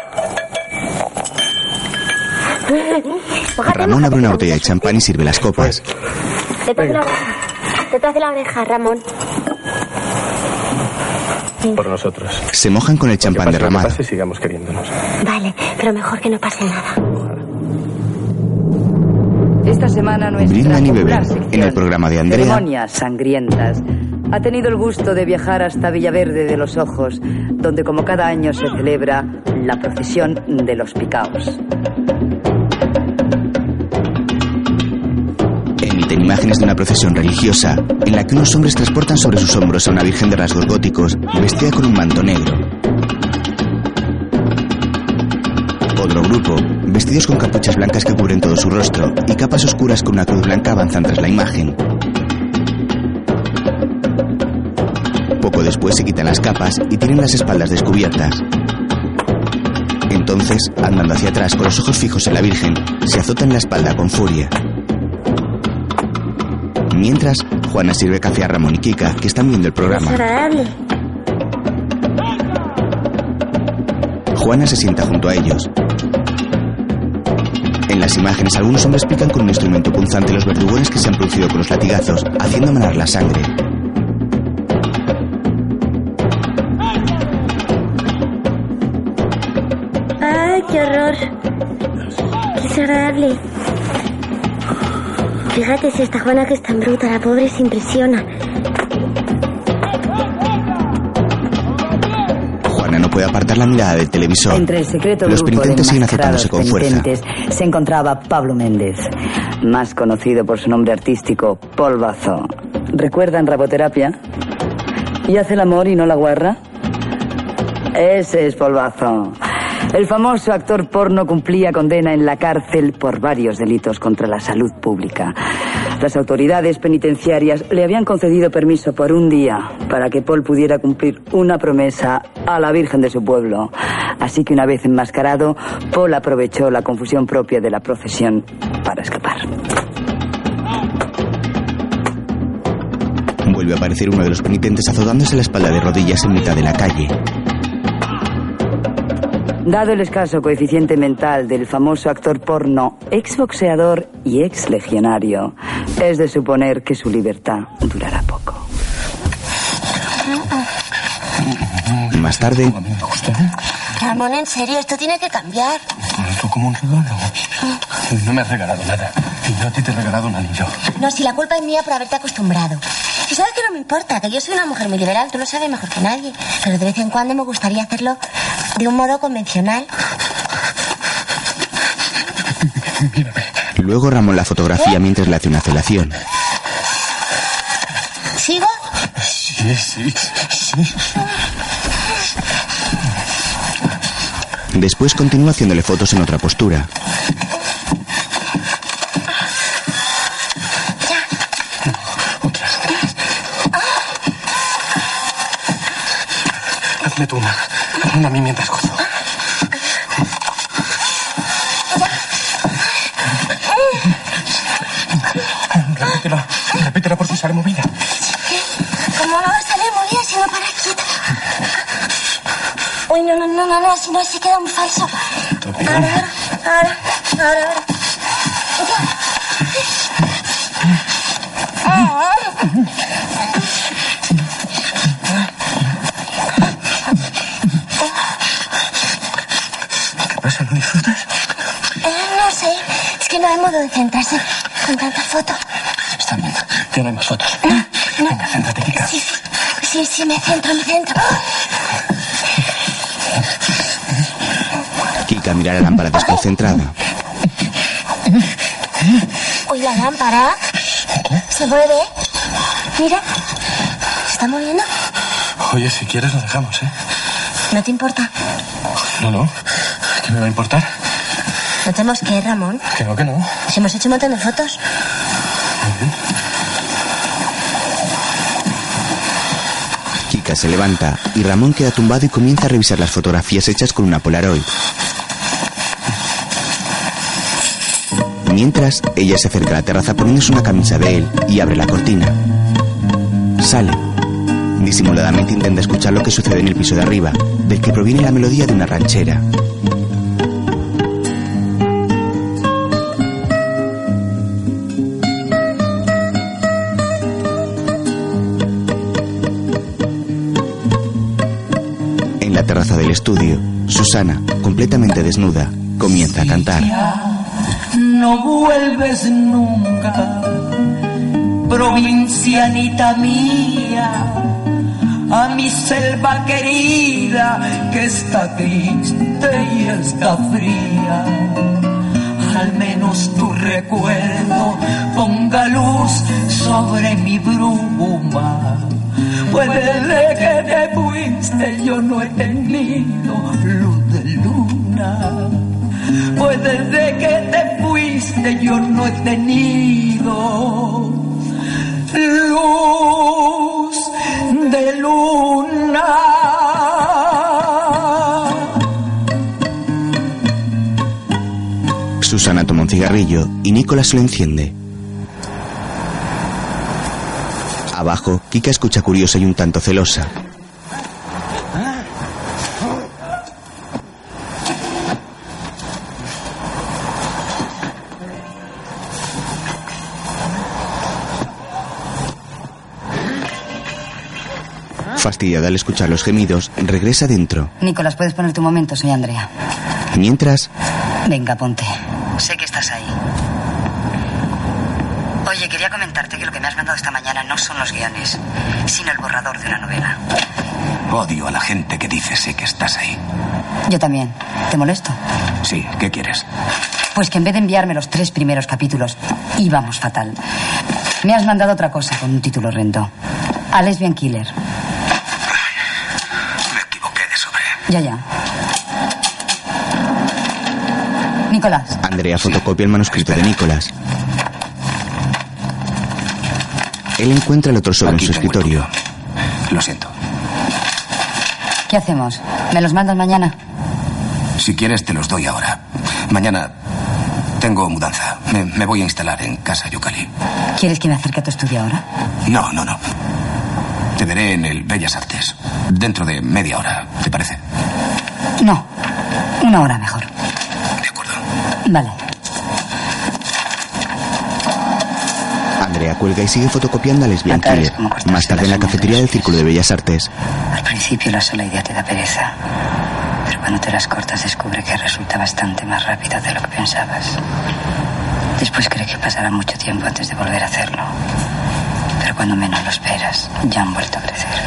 Ramón abre una botella de champán y sirve las copas. Detrás de la oreja. Detrás de la oreja, Ramón. Por nosotros. Se mojan con el champán Pase lo que derramado. pase, sigamos queriéndonos. Vale, pero mejor que no pase nada. Esta semana nuestra Brindan y sección, en el programa de Andrea. Ceremonias sangrientas. Ha tenido el gusto de viajar hasta Villaverde de los Ojos, donde como cada año se celebra la procesión de los picaos. Emiten imágenes de una procesión religiosa en la que unos hombres transportan sobre sus hombros a una virgen de rasgos góticos vestida con un manto negro. Otro grupo, vestidos con capuchas blancas que cubren todo su rostro y capas oscuras con una cruz blanca avanzan tras la imagen. Poco después se quitan las capas y tienen las espaldas descubiertas. Entonces, andando hacia atrás con los ojos fijos en la Virgen, se azotan la espalda con furia. Mientras, Juana sirve café a Ramón y Kika, que están viendo el programa. Juana se sienta junto a ellos. En las imágenes, algunos hombres pican con un instrumento punzante los verdugones que se han producido con los latigazos, haciendo manar la sangre. ¡Ay, qué horror! ¡Qué desagradable! Fíjate si esta Juana que es tan bruta, la pobre se impresiona. No puede apartar la mirada del televisor. Entre el secreto Los grupo penitentes de siguen azotándose con fuerza. se encontraba Pablo Méndez, más conocido por su nombre artístico, Polvazo. ¿Recuerdan Raboterapia? ¿Y hace el amor y no la guarra? Ese es Polvazo. El famoso actor porno cumplía condena en la cárcel por varios delitos contra la salud pública. Las autoridades penitenciarias le habían concedido permiso por un día para que Paul pudiera cumplir una promesa a la Virgen de su pueblo. Así que una vez enmascarado, Paul aprovechó la confusión propia de la profesión para escapar. Vuelve a aparecer uno de los penitentes azotándose la espalda de rodillas en mitad de la calle. Dado el escaso coeficiente mental del famoso actor porno, exboxeador y ex legionario, es de suponer que su libertad durará poco. Más tarde, Ramón, en serio, esto tiene que cambiar. Esto como un regalo. No me has regalado nada. Y yo a ti te he regalado un anillo. No, si la culpa es mía por haberte acostumbrado. Y sabes que no me importa, que yo soy una mujer muy liberal, tú lo sabes mejor que nadie. Pero de vez en cuando me gustaría hacerlo de un modo convencional. luego Ramón la fotografía mientras le hace una celación. ¿Sigo? Sí, sí, sí. Después continúa haciéndole fotos en otra postura. Hazme tú una. A mí mientras gozo. Repítela. Repítela por si sale movida. ¿Cómo no va a salir bien si no para quieta? Uy, no, no, no, no, no, si no se queda muy falso. Ahora, ahora, ahora, ahora, modo de centrarse con tanta foto. Está bien. Ya no hay más fotos. No. Venga, céntrate, Kika. Sí, sí, sí, sí, me centro, me centro. Kika mira la lámpara desconcentrada. Uy, la lámpara. Se mueve. Mira. ¿Se está moviendo? Oye, si quieres lo dejamos, ¿eh? ¿No te importa? No, no. ¿Qué me va a importar? No tenemos que ir, Ramón. Que no, que no. Pues hemos hecho un montón de fotos. Kika se levanta y Ramón queda tumbado y comienza a revisar las fotografías hechas con una Polaroid. Mientras, ella se acerca a la terraza poniéndose una camisa de él y abre la cortina. Sale. Disimuladamente intenta escuchar lo que sucede en el piso de arriba, del que proviene la melodía de una ranchera. Completamente desnuda, comienza a cantar. No vuelves nunca, provincianita mía, a mi selva querida que está triste y está fría. Al menos tu recuerdo ponga luz sobre mi bruma. Puede de que te fuiste, yo no he tenido luz de luna. Pues desde que te fuiste yo no he tenido luz de luna. Susana toma un cigarrillo y Nicolás lo enciende. Abajo, Kika escucha curiosa y un tanto celosa. Fastidiada al escuchar los gemidos, regresa dentro. Nicolás, ¿puedes poner tu momento? Soy Andrea. Mientras, Venga, ponte. Sé que estás ahí. Oye, quería comentarte que lo que me has mandado esta mañana no son los guiones, sino el borrador de una novela. Odio a la gente que dice sé que estás ahí. Yo también. ¿Te molesto? Sí, ¿qué quieres? Pues que en vez de enviarme los tres primeros capítulos, íbamos fatal. Me has mandado otra cosa con un título horrendo. A Lesbian Killer. Me equivoqué de sobre. Ya, ya. Nicolás, Andrea fotocopia el manuscrito de Nicolás. Él encuentra el otro sobre en su escritorio. Lo siento. ¿qué hacemos? ¿Me los mandas mañana? Si quieres, te los doy ahora. Mañana tengo mudanza. Me, me voy a instalar en casa Yucali. ¿Quieres que me acerque a tu estudio ahora? No, no, no. Te veré en el Bellas Artes. Dentro de media hora, ¿te parece? No, una hora mejor. De acuerdo. Vale. Andrea cuelga y sigue fotocopiando a Killer. Más tarde en la cafetería del Círculo de Bellas Artes. Al principio la sola idea te da pereza. Pero cuando te las cortas descubre que resulta bastante más rápido de lo que pensabas. Después cree que pasará mucho tiempo antes de volver a hacerlo. Pero cuando menos lo esperas, ya han vuelto a crecer.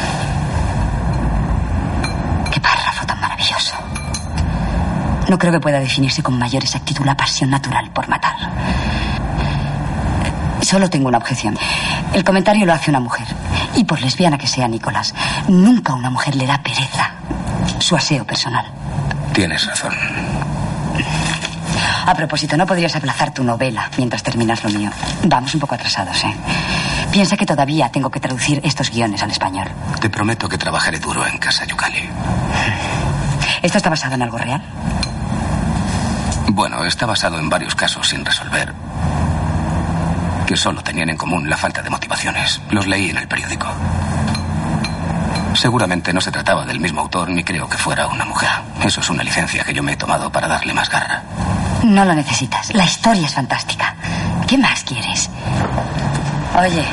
¡Qué párrafo tan maravilloso! No creo que pueda definirse con mayor exactitud la pasión natural por matar. Solo tengo una objeción. El comentario lo hace una mujer. Y por lesbiana que sea Nicolás, nunca a una mujer le da pereza su aseo personal. Tienes razón. A propósito, ¿no podrías aplazar tu novela mientras terminas lo mío? Vamos un poco atrasados, ¿eh? Piensa que todavía tengo que traducir estos guiones al español. Te prometo que trabajaré duro en casa Yucali. ¿Esto está basado en algo real? Bueno, está basado en varios casos sin resolver. Que solo tenían en común la falta de motivaciones. Los leí en el periódico. Seguramente no se trataba del mismo autor ni creo que fuera una mujer. Eso es una licencia que yo me he tomado para darle más garra. No lo necesitas. La historia es fantástica. ¿Qué más quieres? Oye,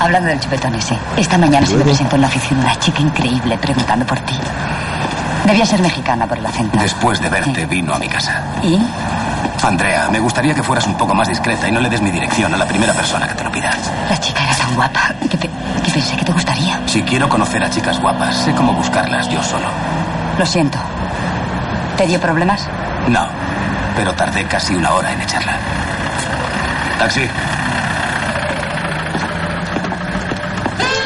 hablando del chupetón ese, esta mañana se me presentó en la oficina una chica increíble preguntando por ti. Debía ser mexicana por el acento. Después de verte, vino a mi casa. ¿Y? Andrea, me gustaría que fueras un poco más discreta y no le des mi dirección a la primera persona que te lo pida. La chica era tan guapa que, pe- que pensé que te gustaría. Si quiero conocer a chicas guapas, sé cómo buscarlas yo solo. Lo siento. ¿Te dio problemas? No, pero tardé casi una hora en echarla. Taxi.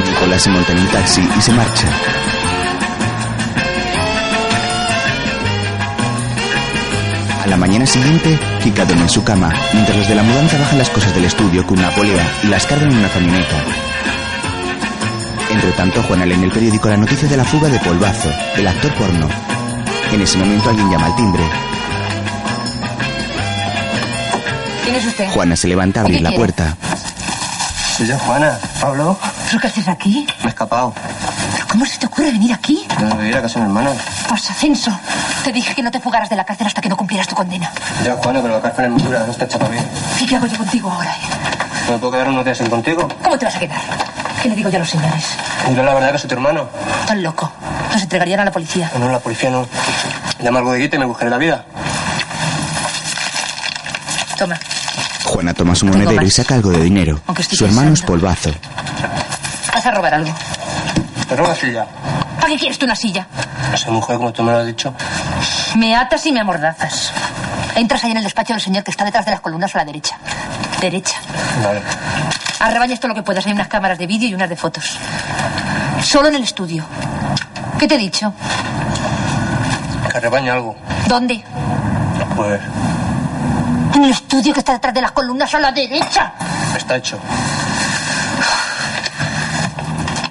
Nicolás se monta en un taxi y se marcha. A la mañana siguiente, Kika duerme en su cama, mientras los de la mudanza bajan las cosas del estudio con una polea y las cargan en una camioneta. Entre tanto, Juana lee en el periódico la noticia de la fuga de Polvazo, el actor porno. En ese momento alguien llama al timbre. ¿Quién es usted? Juana se levanta a abrir ¿Qué la quiere? puerta. Soy yo, Juana. Pablo, ¿Pero qué haces aquí? me he escapado. ¿Pero cómo se te ocurre venir aquí? No me ir a casa de mi hermano. Pues ascenso. Te dije que no te fugaras de la cárcel hasta que no cumplieras tu condena. Ya, Juana, pero la cárcel es muy dura, no está hecha para mí. ¿Y qué hago yo contigo ahora? eh? ¿No me puedo quedar unos días sin contigo? ¿Cómo te vas a quedar? ¿Qué le digo yo a los señores? Dile la verdad que soy tu hermano. Tan loco. Nos entregarían a la policía. No, la policía no. Llama al bodeguita y me buscaré la vida. Toma. Juana toma su monedero y saca algo de dinero. Aunque estoy Su hermano es polvazo. Vas a robar algo. Te roba silla. ¿Para qué quieres tú una silla? No sé, mujer, como tú me lo has dicho. Me atas y me amordazas. Entras ahí en el despacho del señor que está detrás de las columnas a la derecha. Derecha. Vale. Arrebañas todo lo que puedas. Hay unas cámaras de vídeo y unas de fotos. Solo en el estudio. ¿Qué te he dicho? Que rebaña algo. ¿Dónde? Pues En el estudio que está detrás de las columnas a la derecha. está hecho.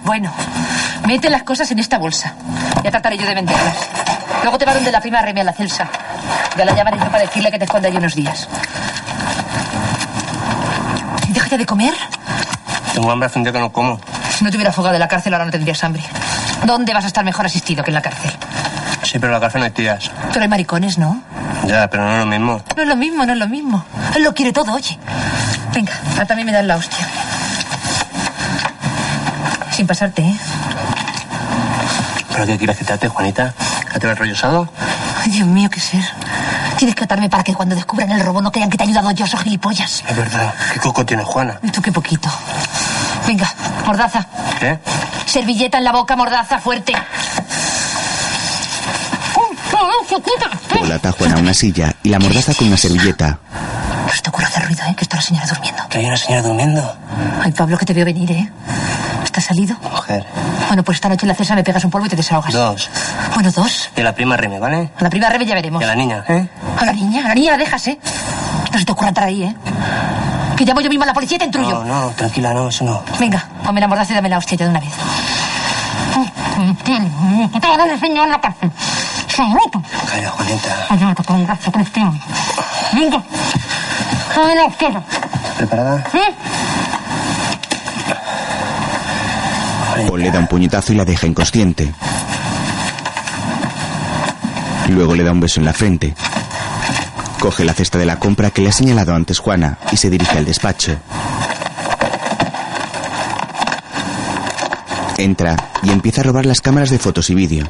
Bueno, mete las cosas en esta bolsa. Ya trataré yo de venderlas. Luego te va donde la prima Remy a la Celsa. Ya la llamaré yo para decirle que te esconda allí unos días. ¿Y déjate de comer? Tengo hambre hace un día que no como. Si no te hubiera fugado de la cárcel, ahora no tendrías hambre. ¿Dónde vas a estar mejor asistido que en la cárcel? Sí, pero en la cárcel no hay tías. Pero hay maricones, ¿no? Ya, pero no es lo mismo. No es lo mismo, no es lo mismo. Él lo quiere todo, oye. Venga, ahora también me das la hostia. Sin pasarte, ¿eh? ¿Pero qué quieres que te ate, Juanita? ¿Que te lo enrollosado? Ay, Dios mío, qué ser. Tienes que atarme para que cuando descubran el robo no crean que te he ayudado yo, esos gilipollas. Es verdad. ¿Qué coco tiene Juana? Y tú qué poquito. Venga, mordaza. ¿Qué? Servilleta en la boca, mordaza, fuerte. Paul ata a Juana a una silla y la mordaza con una servilleta. No se te ocurre hacer ruido, ¿eh? Que está la señora durmiendo. ¿Que hay una señora durmiendo? Ay, Pablo, que te veo venir, ¿eh? ¿Estás salido? Mujer. Bueno, pues esta noche en la cesa me pegas un polvo y te desahogas. Dos. Bueno, dos. Y a la prima Remy, ¿vale? A la prima Rebe ya veremos. Y a la niña, ¿eh? A la niña, a la niña la dejas, ¿eh? No se te ocurra entrar ahí, ¿eh? Que llamo yo misma a la policía y te entrullo. No, no, tranquila, no, eso no. Venga, ponme la mordaza y dame la hostia ya de una vez. A enseñar en la cárcel. Calla, Juanita. Oye, te con gasto, Cristian. Venga. Dame la hostia. ¿Preparada? ¿Eh? Paul le da un puñetazo y la deja inconsciente. Luego le da un beso en la frente. Coge la cesta de la compra que le ha señalado antes Juana y se dirige al despacho. Entra y empieza a robar las cámaras de fotos y vídeo.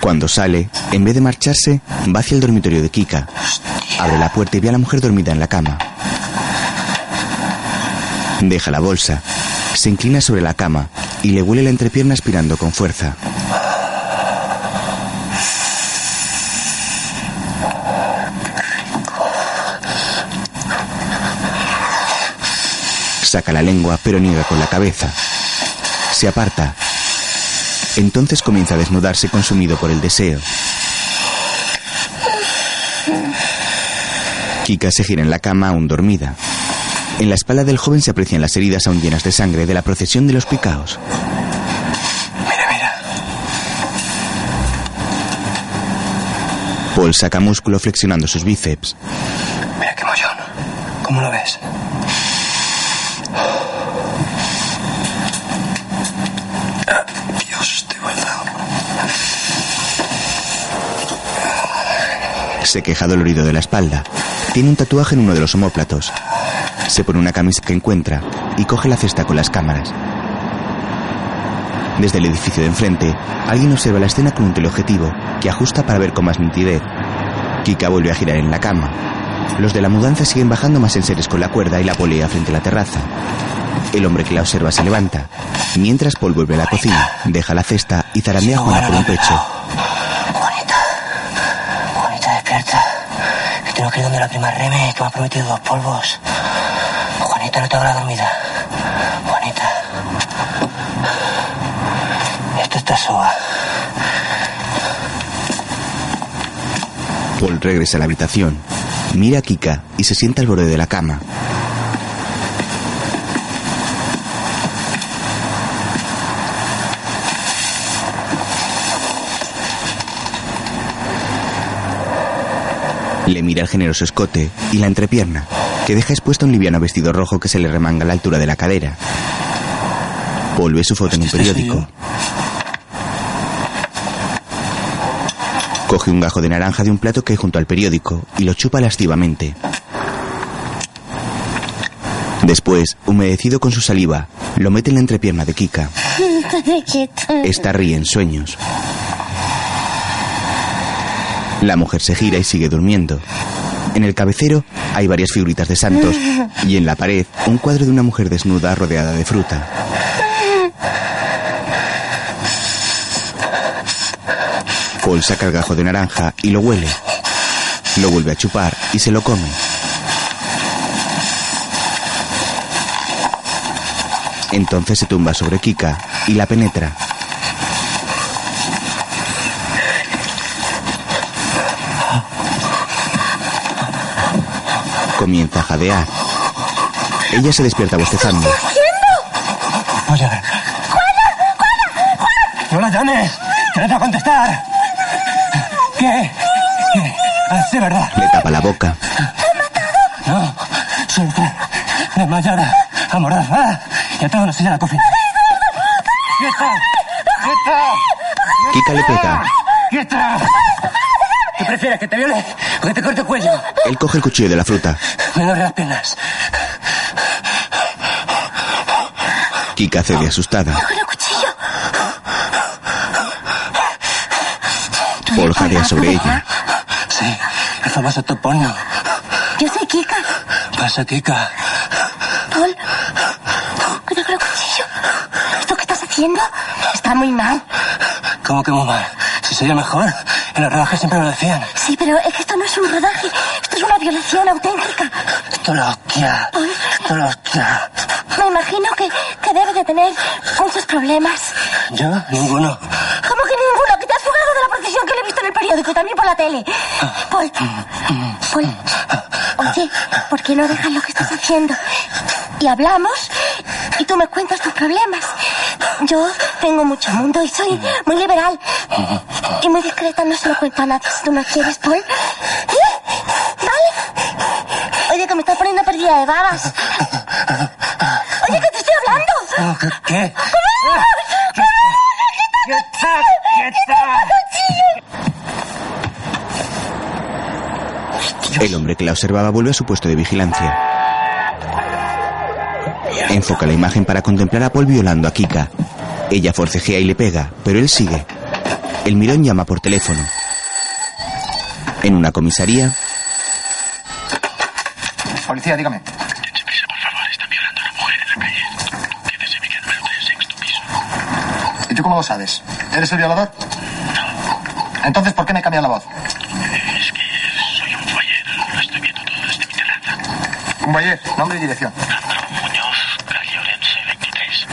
Cuando sale, en vez de marcharse, va hacia el dormitorio de Kika. Abre la puerta y ve a la mujer dormida en la cama. Deja la bolsa, se inclina sobre la cama y le huele la entrepierna aspirando con fuerza. Saca la lengua pero niega con la cabeza. Se aparta. Entonces comienza a desnudarse consumido por el deseo. Kika se gira en la cama aún dormida. En la espalda del joven se aprecian las heridas aún llenas de sangre de la procesión de los picaos. Paul saca músculo flexionando sus bíceps. Mira qué mollón. ¿Cómo lo ves? Dios, te guardado. Se queja dolorido de la espalda. Tiene un tatuaje en uno de los omóplatos. Se pone una camisa que encuentra y coge la cesta con las cámaras. Desde el edificio de enfrente, alguien observa la escena con un teleobjetivo que ajusta para ver con más nitidez. Kika vuelve a girar en la cama. Los de la mudanza siguen bajando más enseres con la cuerda y la polea frente a la terraza. El hombre que la observa se levanta, mientras Paul vuelve a la cocina, deja la cesta y zarandea a Juana por un pecho. Juanita, despierta. Que tengo que ir donde la prima Reme, que me ha prometido dos polvos. No te la dormida. Juanita. Esto está soa. Paul regresa a la habitación, mira a Kika y se sienta al borde de la cama. Le mira el generoso escote y la entrepierna, que deja expuesta un liviano vestido rojo que se le remanga a la altura de la cadera. Paul ve su foto en un periódico. Coge un gajo de naranja de un plato que hay junto al periódico y lo chupa lascivamente. Después, humedecido con su saliva, lo mete en la entrepierna de Kika. [laughs] Esta ríe en sueños. La mujer se gira y sigue durmiendo. En el cabecero hay varias figuritas de santos y en la pared un cuadro de una mujer desnuda rodeada de fruta. Paul saca el gajo de naranja y lo huele. Lo vuelve a chupar y se lo come. Entonces se tumba sobre Kika y la penetra. Comienza a jadear. Ella se despierta bostezando. Oye, no la llames. Que no te va a contestar. ¿Qué? ¿Qué? Es de verdad. Le tapa la boca. No. Siempre. Desmayada. Amorada. Y a todos nos en la cocina. ¡Quieta! ¡Quieta! Pega. ¡Quieta! ¿Qué prefieres, que te viole que te corte el cuello? Él coge el cuchillo de la fruta. Me duele las piernas. Kika cede asustada. Con el cuchillo. Paul jadea sobre ella. Sí, el famoso top porno. Yo soy Kika. Pasa, Kika. Paul. Cuidado con el cuchillo. ¿Esto que estás haciendo? Está muy mal. ¿Cómo que muy mal? Si soy el mejor. En los rodajes siempre lo decían. Sí, pero es que esto no es un rodaje. Esto es una violación auténtica. Esto lo hostia. Esto lo hostia. Me imagino que, que debe de tener muchos problemas. ¿Yo? Ninguno. ¿Cómo que ninguno? Que te has fugado de la procesión que le he visto en el periódico también por la tele. Paul. Paul. ¿Por qué no dejas lo que estás haciendo? Y hablamos y tú me cuentas tus problemas. Yo tengo mucho mundo y soy muy liberal. Y muy discreta, no se lo cuento a nadie si tú no quieres, Paul. ¿Eh? ¿Vale? Oye, que me estás poniendo perdida de babas. Oye, que te estoy hablando. ¿Qué? ¿Qué? El hombre que la observaba vuelve a su puesto de vigilancia. Enfoca la imagen para contemplar a Paul violando a Kika. Ella forcejea y le pega, pero él sigue. El mirón llama por teléfono. En una comisaría, Policía, dígame. ¿Y tú cómo lo sabes? ¿Eres el violador? No. Entonces, ¿por qué me cambias la voz? Es que soy un foyer. Lo estoy viendo todo desde mi terraza. Un foyer, nombre y dirección. Muñoz, calle Orense 23.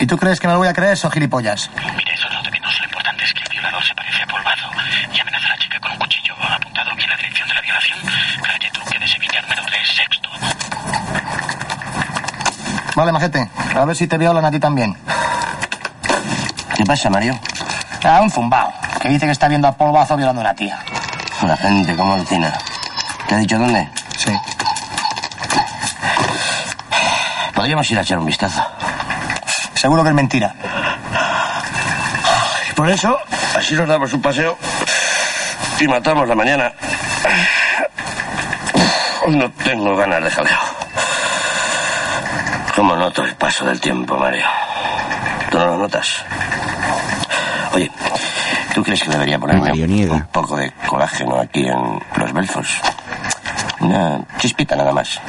¿Y tú crees que me lo voy a creer, o gilipollas? Mire, eso es lo de menos. Lo importante es que el violador se parece a Polvazo y amenaza a la chica con un cuchillo. ¿Ha apuntado aquí la dirección de la violación? Calle Truque de Sevilla, número 3, sexto. Vale, majete. A ver si te violan a ti también. ¿Qué pasa, Mario? Ah, un zumbao, que dice que está viendo a polvazo violando a una tía. La gente como alucina. ¿Te ha dicho dónde? Podríamos ir a echar un vistazo. Seguro que es mentira. Y por eso, así nos damos un paseo y matamos la mañana. No tengo ganas de jaleo. ¿Cómo noto el paso del tiempo, Mario? ¿Tú no lo notas? Oye, ¿tú crees que debería ponerme un poco de colágeno aquí en los Belfos? Una chispita nada más.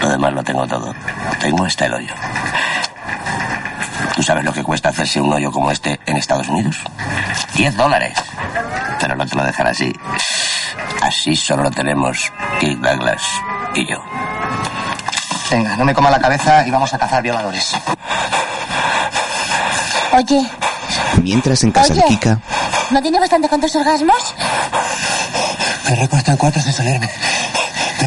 Lo demás lo tengo todo. Tengo hasta el hoyo. ¿Tú sabes lo que cuesta hacerse un hoyo como este en Estados Unidos? Diez dólares. Pero no te lo dejaré así. Así solo lo tenemos Kirk Douglas y yo. Venga, no me coma la cabeza y vamos a cazar violadores. Oye, mientras en casa de. Kika, ¿no tiene bastante con tus orgasmos? Me recuestan cuatro sin salirme.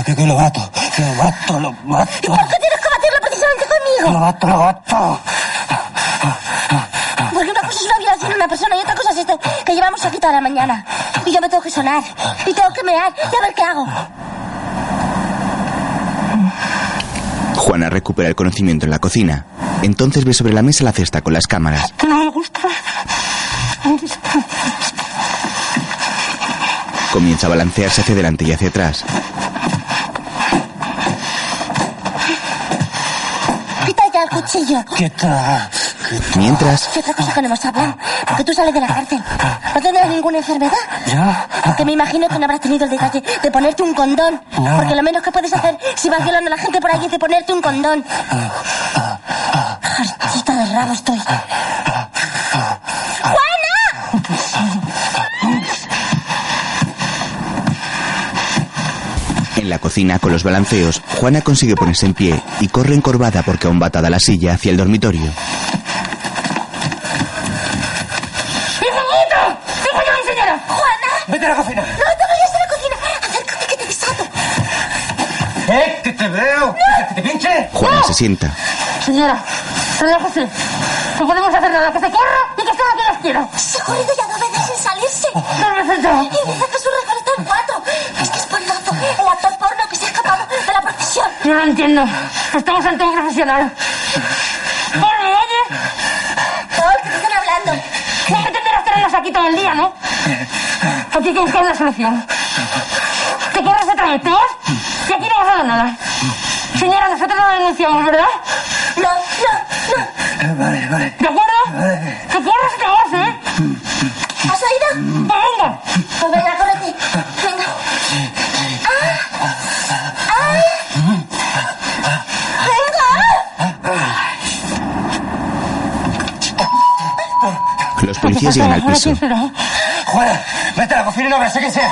Creo que lo mato. Lo mato, lo mato. ¿Por qué tienes que batirlo precisamente Lo mato, lo mato. Porque una cosa es una violación de una persona y otra cosa es esto que llevamos aquí toda la mañana. Y yo me tengo que sonar. Y tengo que mear. Y a ver qué hago. Juana recupera el conocimiento en la cocina. Entonces ve sobre la mesa la cesta con las cámaras. No me gusta. Comienza a balancearse hacia adelante y hacia atrás. Ya el cuchillo. Quieta. Mientras, ¿Qué otra cosa que no hemos hablado? Porque tú sales de la cárcel. ¿No tendrás ninguna enfermedad? ¿Yo? Que me imagino que no habrás tenido el detalle de ponerte un condón. No. Porque lo menos que puedes hacer si vas violando a la gente por allí es de ponerte un condón. Hartita de rabo estoy. En la cocina con los balanceos, Juana consigue ponerse en pie y corre encorvada porque aún va atada la silla hacia el dormitorio. ¡Hijito! ¡Hijo yo, señora! ¡Juana! Vete a la cocina. ¡No te vayas a la cocina! ¡Acércate que te desato! ¿Eh? ¿Que te veo? ¿Que te pinche? Juana se sienta. Señora, señora José, no podemos hacer nada, que se corra y que sea lo que Dios quiera. Se ha corrido ya dos veces sin salirse. Dos veces ya. Yo no entiendo. Estamos ante un profesional. ¿Por me oyes? ¿qué te están hablando? No pretenderás tenernos aquí todo el día, ¿no? Aquí hay que buscar una solución. Te corres otra vez, ¿te vas? Y aquí no vas a dar nada. Señora, nosotros no denunciamos, ¿verdad? No, no, no. Vale, vale. ¿De acuerdo? Te corres y te vas, ¿eh? ¿Has oído? Pues venga. Pues venga, córrete. Venga. ¡Ah! ¡Ay! ¡Venga! Los policías llegan al piso. Juana, vete a la cocina y no veas que sea.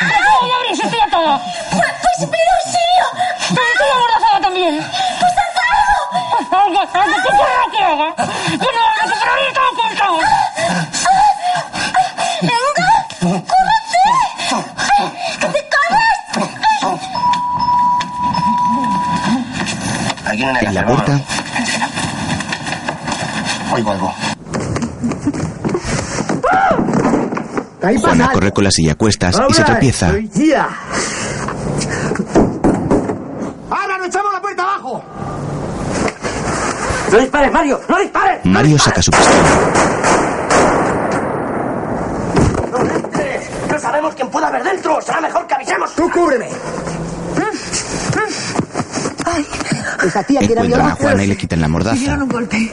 ¿Cómo voy a abrir si estoy atada? Pues, pide auxilio. Pero estoy también. Pues haz algo. Algo, ¿qué quieres que haga? Yo no hablo, pero ahí estaba contado. ¡Venga! ¡Córrete! ¡Ay, ¡Que te corres! Aquí no hay En la puerta, Oigo algo. Juana corre con la silla a cuestas y se tropieza. ¡Ahora no echamos la puerta abajo! ¡No dispares, Mario! ¡No dispares! Mario saca su pistola. ¡No sabemos quién puede haber dentro! ¡Será mejor que avisemos! ¡Tú cúbreme! Esa tía Encuentran a. Juana y le quitan la Me mordaza. dieron un golpe.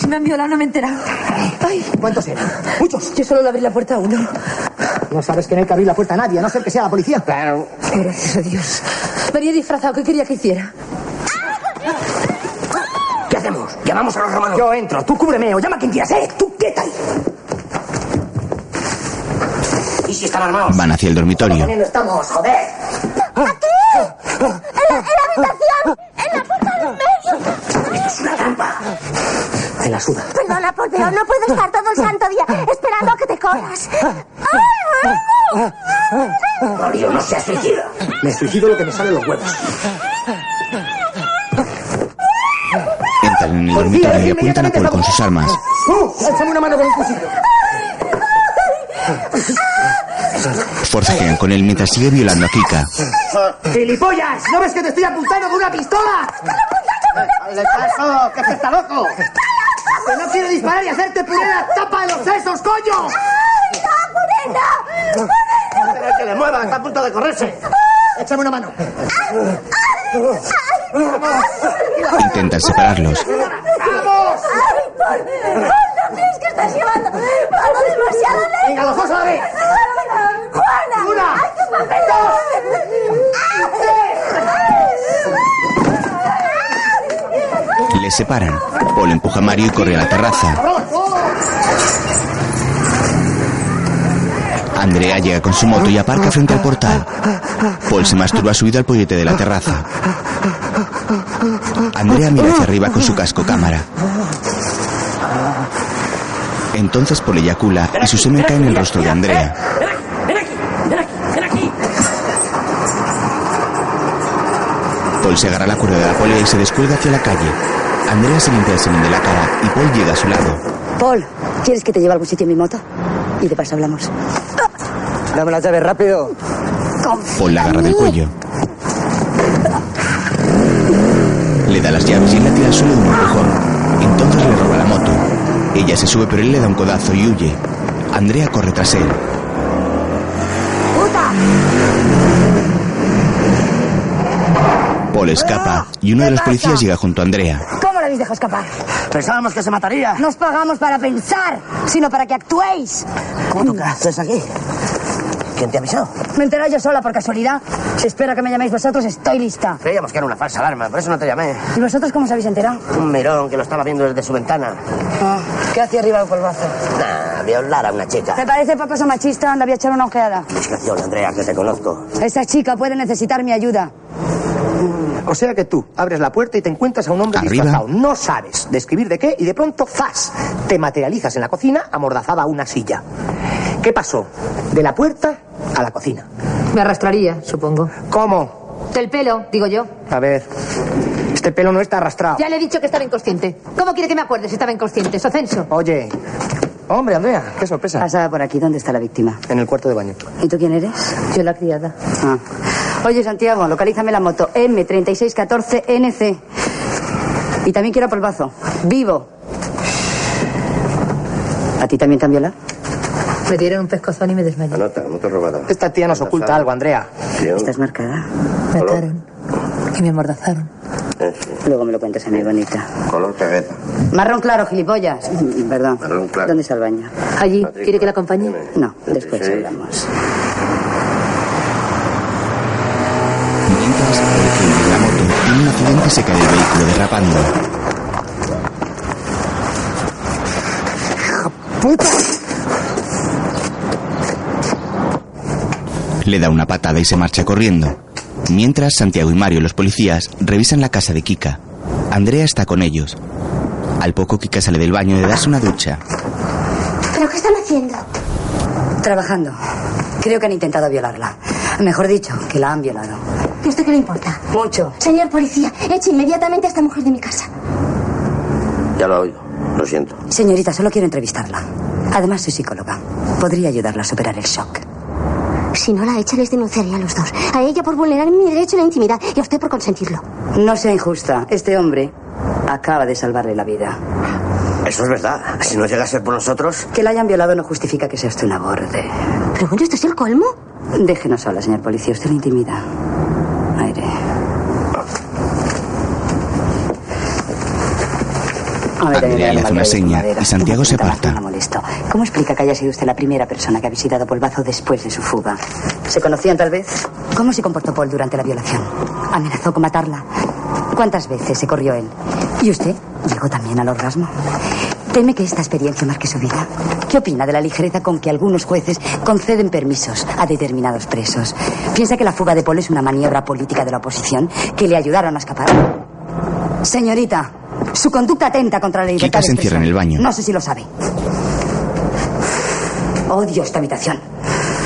Si me han violado, no me he enterado. Ay, ¿Cuántos eran? Muchos. yo solo le abrí la puerta a uno. No sabes que no hay que abrir la puerta a nadie, a no ser que sea la policía. Gracias a Dios. Venía disfrazado. ¿Qué quería que hiciera? ¿Qué hacemos? ¿Llamamos a los romanos? Yo entro, tú cúbreme o llama a quien quieras, ¿eh? Tú quieta ahí. ¿Y si están armados? Van hacia el dormitorio. Poniendo estamos, joder. ¡Aquí! ¡En la, en la habitación! ¡En la puerta del medio! Es una trampa. Me la suda. Perdona, Paul, pero no puedo estar todo el santo día esperando a que te corras. Mario, no seas suicida. Me suicido lo que me sale de los huevos. Entran en el dormitorio y apuntan a Paul con sus armas. ¡Tú! ¡Échame una mano con un cuchillo! Forcejean con él mientras sigue violando a Kika. ¡Gilipollas! ¿No ves que te estoy apuntando con una pistola? ¡Hazle caso! ¡Que está loco! ¡Que no quiere disparar y hacerte puré la tapa de los sesos, coño! ¡No, Tener que le mueva, está a punto de correrse. Échame una mano. Intentan separarlos. ¡Vamos! ¡Ay! ¡Paul, no crees que estás llevando algo demasiado lejos! Venga, los dos a la vez. ¡Juana! Una, ¡Ay, qué papelón! Les separan. Paul empuja a Mario y corre a la terraza. Andrea llega con su moto y aparca frente al portal. Paul se masturba subido al pollete de la terraza. Andrea mira hacia arriba con su casco cámara. Entonces Paul eyacula y su semen cae en el rostro de Andrea. Paul se agarra la cuerda de la polea y se descuelga hacia la calle. Andrea se limpia el semen de la cara y Paul llega a su lado. Paul, ¿quieres que te lleve a algún sitio en mi moto? Y de paso hablamos. Dame la llave rápido. Paul la agarra del cuello. Le da las llaves y él la tira al suelo de un empujón. Entonces le roba la moto. Ella se sube pero él le da un codazo y huye. Andrea corre tras él. Paul escapa y uno de los policías llega junto a Andrea. ¿Cómo lo habéis dejado escapar? Pensábamos que se mataría. No os pagamos para pensar, sino para que actuéis. ¿Cómo tú qué haces aquí? ¿Quién te avisó? Me enteré yo sola por casualidad. Si espera que me llaméis vosotros, estoy lista. Creíamos que era una falsa alarma, por eso no te llamé. ¿Y vosotros cómo os habéis enterado? Un mirón que lo estaba viendo desde su ventana. Ah, ¿Qué hacía arriba del polvazo? Nah, violar a una chica. ¿Te parece papaso machista? Anda, voy a echar una ojeada. Discreción, Andrea, que te conozco. Esa chica puede necesitar mi ayuda. O sea que tú abres la puerta y te encuentras a un hombre Arriba. disfrazado. No sabes describir de qué y de pronto, ¡zas! Te materializas en la cocina amordazada a una silla. ¿Qué pasó? De la puerta a la cocina. Me arrastraría, supongo. ¿Cómo? Del pelo, digo yo. A ver, este pelo no está arrastrado. Ya le he dicho que estaba inconsciente. ¿Cómo quiere que me acuerde si estaba inconsciente? ¿Socenso? Oye, hombre, Andrea, qué sorpresa. Pasaba por aquí. ¿Dónde está la víctima? En el cuarto de baño. ¿Y tú quién eres? Yo la criada. Ah. Oye, Santiago, localízame la moto M3614NC. Y también quiero a polvazo. Vivo. ¿A ti también te han violado? Me dieron un pescozón y me desmayé. Anota, moto robada. Esta tía nos oculta algo, Andrea. ¿Estás marcada? Me ataron. Y me amordazaron. Luego me lo cuentas a mí, bonita. Color pegueta. Marrón claro, gilipollas. Mm, Perdón. Marrón claro. ¿Dónde está el baño? Allí. ¿Quiere que la acompañe? No, después hablamos. Mientras, de la moto, en un accidente se cae el vehículo derrapando. ¡Puta! Le da una patada y se marcha corriendo. Mientras, Santiago y Mario, los policías, revisan la casa de Kika. Andrea está con ellos. Al poco, Kika sale del baño de darse una ducha. ¿Pero qué están haciendo? Trabajando. Creo que han intentado violarla. Mejor dicho, que la han violado. ¿Y a usted qué le importa? Mucho. Señor policía, eche inmediatamente a esta mujer de mi casa. Ya lo oigo. Lo siento. Señorita, solo quiero entrevistarla. Además, soy psicóloga. Podría ayudarla a superar el shock. Si no la echa, les denunciaría a los dos. A ella por vulnerar mi derecho a la intimidad y a usted por consentirlo. No sea injusta. Este hombre acaba de salvarle la vida. Eso es verdad. Si no llega a ser por nosotros. Que la hayan violado no justifica que sea usted una borde. Pero bueno, ¿esto es el colmo? Déjenos sola, señor policía. Usted la intimida. Aire. A ver, Andrea le hace una seña y Santiago se aparta. ¿Cómo explica que haya sido usted la primera persona que ha visitado Polvazo después de su fuga? ¿Se conocían tal vez? ¿Cómo se comportó Paul durante la violación? ¿Amenazó con matarla? ¿Cuántas veces se corrió él? ¿Y usted? ¿Llegó también al orgasmo? ¿Teme que esta experiencia marque su vida? ¿Qué opina de la ligereza con que algunos jueces conceden permisos a determinados presos? ¿Piensa que la fuga de Paul es una maniobra política de la oposición que le ayudaron a escapar? Señorita, su conducta atenta contra la libertad Kika se encierra en el baño. No sé si lo sabe. Odio esta habitación.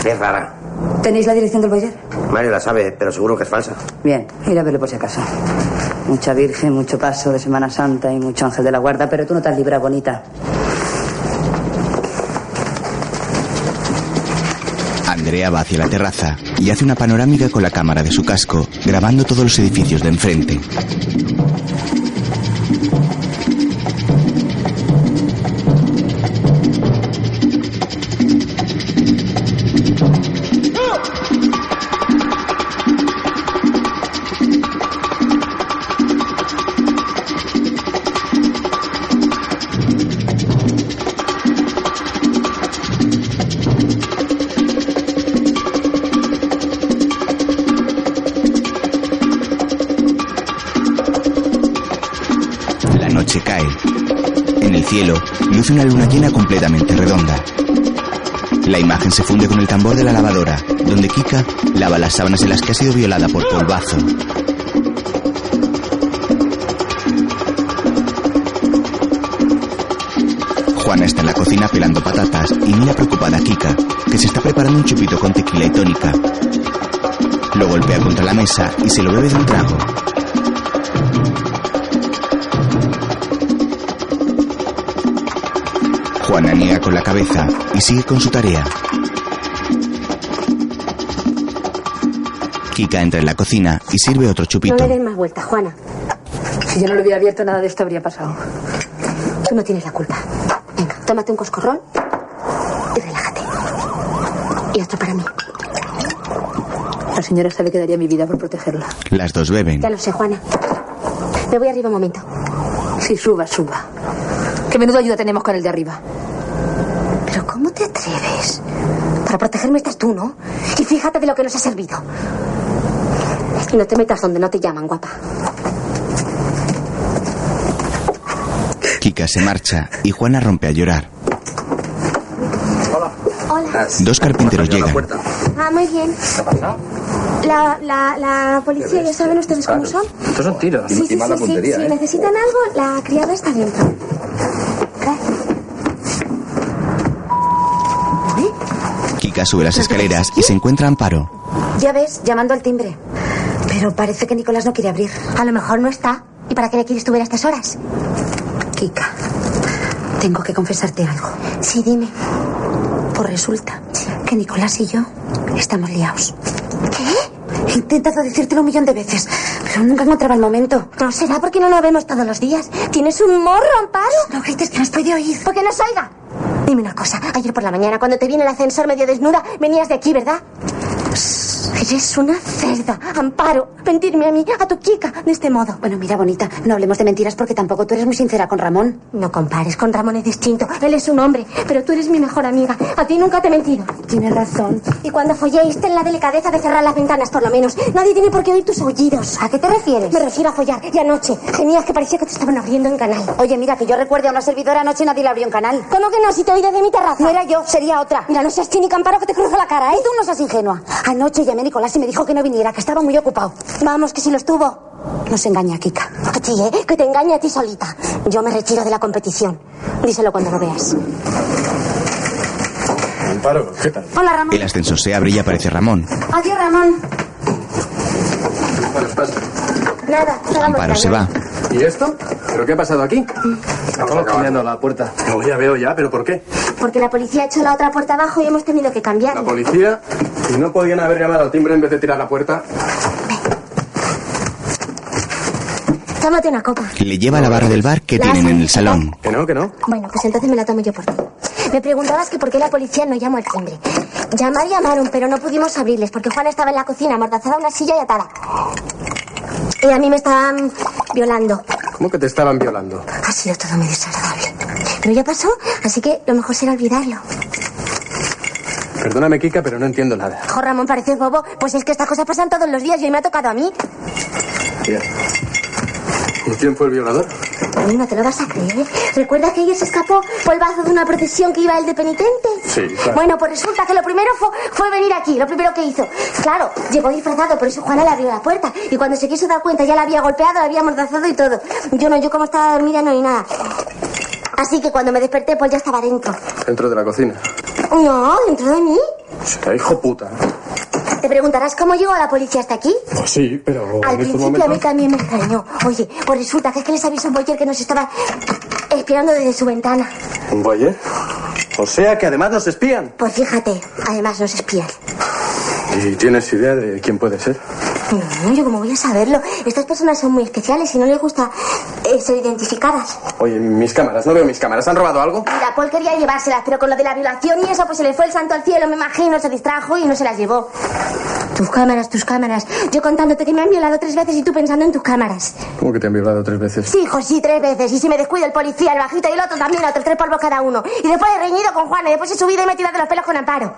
Es rara. ¿Tenéis la dirección del boiler? Mario la sabe, pero seguro que es falsa. Bien, ir a verlo por si acaso. Mucha virgen, mucho paso de Semana Santa y mucho ángel de la guarda, pero tú no te has librado, bonita. Andrea va hacia la terraza y hace una panorámica con la cámara de su casco, grabando todos los edificios de enfrente. Una luna llena completamente redonda. La imagen se funde con el tambor de la lavadora, donde Kika lava las sábanas en las que ha sido violada por polvazo. Juana está en la cocina pelando patatas y mira preocupada a Kika, que se está preparando un chupito con tequila y tónica. Lo golpea contra la mesa y se lo bebe de un trago. Juana niega con la cabeza y sigue con su tarea. Kika entra en la cocina y sirve otro No chupito. le des más vueltas, Juana. Si yo no lo hubiera abierto, nada de esto habría pasado. Tú no tienes la culpa. Venga, tómate un coscorrón y relájate. Y otro para mí. La señora sabe que daría mi vida por protegerla. Las dos beben. Ya lo sé, Juana. Me voy arriba un momento. Sí, suba, suba. Qué menudo ayuda tenemos con el de arriba. ¿Cómo te atreves? Para protegerme estás tú, ¿no? Y fíjate de lo que nos ha servido. Y no te metas donde no te llaman, guapa. Kika se marcha y Juana rompe a llorar. Hola. Dos carpinteros llegan. Ah, muy bien. La, la, la policía, ya saben ustedes cómo son. Estos son tiros. Sí, sí, sí, sí. ¿eh? Si necesitan algo, la criada está dentro. Sube las escaleras y se encuentra Amparo. Ya ves, llamando al timbre. Pero parece que Nicolás no quiere abrir. A lo mejor no está. ¿Y para qué le quieres tú ver a estas horas? Kika, tengo que confesarte algo. Sí, dime. Pues resulta que Nicolás y yo estamos liados. ¿Qué? He intentado decírtelo un millón de veces, pero nunca encontraba el momento. ¿No será porque no lo vemos todos los días? ¿Tienes un morro, Amparo? No grites que nos puede oír. ¿Por qué no salga? Dime una cosa. Ayer por la mañana, cuando te vi en el ascensor medio desnuda, venías de aquí, ¿verdad? Eres una cerda, Amparo. Mentirme a mí, a tu chica, de este modo. Bueno, mira, bonita, no hablemos de mentiras porque tampoco tú eres muy sincera con Ramón. No compares, con Ramón es distinto. Él es un hombre, pero tú eres mi mejor amiga. A ti nunca te he mentido. Tienes razón. Y cuando folléis, ten la delicadeza de cerrar las ventanas, por lo menos. Nadie tiene por qué oír tus aullidos. ¿A qué te refieres? Me refiero a follar. Y anoche, gemías que parecía que te estaban abriendo en canal. Oye, mira, que yo recuerde a una servidora anoche nadie le abrió un canal. ¿Cómo que no? Si te oí desde mi terraza. No era yo, sería otra. Mira, no seas cínica, Amparo, que te cruzo la cara, ¿eh? Y tú no seas ingenua. Anoche llamé a Nicolás y me dijo que no viniera, que estaba muy ocupado. Vamos, que si lo estuvo. Nos engaña, Kika. A ti, ¿eh? Que te engañe a ti solita. Yo me retiro de la competición. Díselo cuando lo veas. Amparo, ¿qué tal? Hola, Ramón. El ascensor se abre y aparece Ramón. Adiós, Ramón. Bueno, pasa. Nada, nada Amparo se va. ¿Y esto? ¿Pero qué ha pasado aquí? Estamos cambiando la puerta. No, ya veo ya, ¿pero por qué? Porque la policía ha hecho la otra puerta abajo y hemos tenido que cambiar. ¿La policía? ¿Y no podían haber llamado al timbre en vez de tirar la puerta? Tómate una copa. Le lleva a la barra del bar que tienen en el salón. Que no, que no. Bueno, pues entonces me la tomo yo por ti. Me preguntabas que por qué la policía no llamó al timbre. Llamar llamaron, pero no pudimos abrirles porque Juana estaba en la cocina, amordazada a una silla y atada. Y a mí me estaban violando. ¿Cómo que te estaban violando? Ha sido todo muy desagradable. Pero ya pasó, así que lo mejor será olvidarlo. Perdóname, Kika, pero no entiendo nada. Jo, Ramón, pareces bobo. Pues es que estas cosas pasan todos los días y hoy me ha tocado a mí. Bien. ¿Y quién fue el violador? Ay, no te lo vas a creer. ¿Recuerdas que ayer se escapó por el bazo de una procesión que iba el de penitente? Sí, claro. Bueno, pues resulta que lo primero fue, fue venir aquí, lo primero que hizo. Claro, llegó disfrazado, por eso Juana le abrió la puerta. Y cuando se quiso dar cuenta ya la había golpeado, la había amordazado y todo. Yo no, yo como estaba dormida no ni nada. Así que cuando me desperté, pues ya estaba dentro. Dentro de la cocina. No, dentro de mí. Será hijo puta. Te preguntarás cómo llegó la policía hasta aquí. Pues sí, pero Al principio a mí también me extrañó. Oye, pues resulta que es que les avisó un boyer que nos estaba espiando desde su ventana. ¿Un boyer? O sea que además nos espían. Pues fíjate, además nos espían. ¿Y tienes idea de quién puede ser? No, yo cómo voy a saberlo. Estas personas son muy especiales y no les gusta ser identificadas. Oye, mis cámaras, no veo mis cámaras. ¿Han robado algo? Mira, Paul quería llevárselas, pero con lo de la violación y eso, pues se le fue el santo al cielo, me imagino, se distrajo y no se las llevó. Tus cámaras, tus cámaras. Yo contándote que me han violado tres veces y tú pensando en tus cámaras. ¿Cómo que te han violado tres veces? Sí, hijo, sí, tres veces. Y si me descuido el policía, el bajito y el otro también, otros tres polvos cada uno. Y después he reñido con Juana y después he subido y me he tirado de los pelos con Amparo.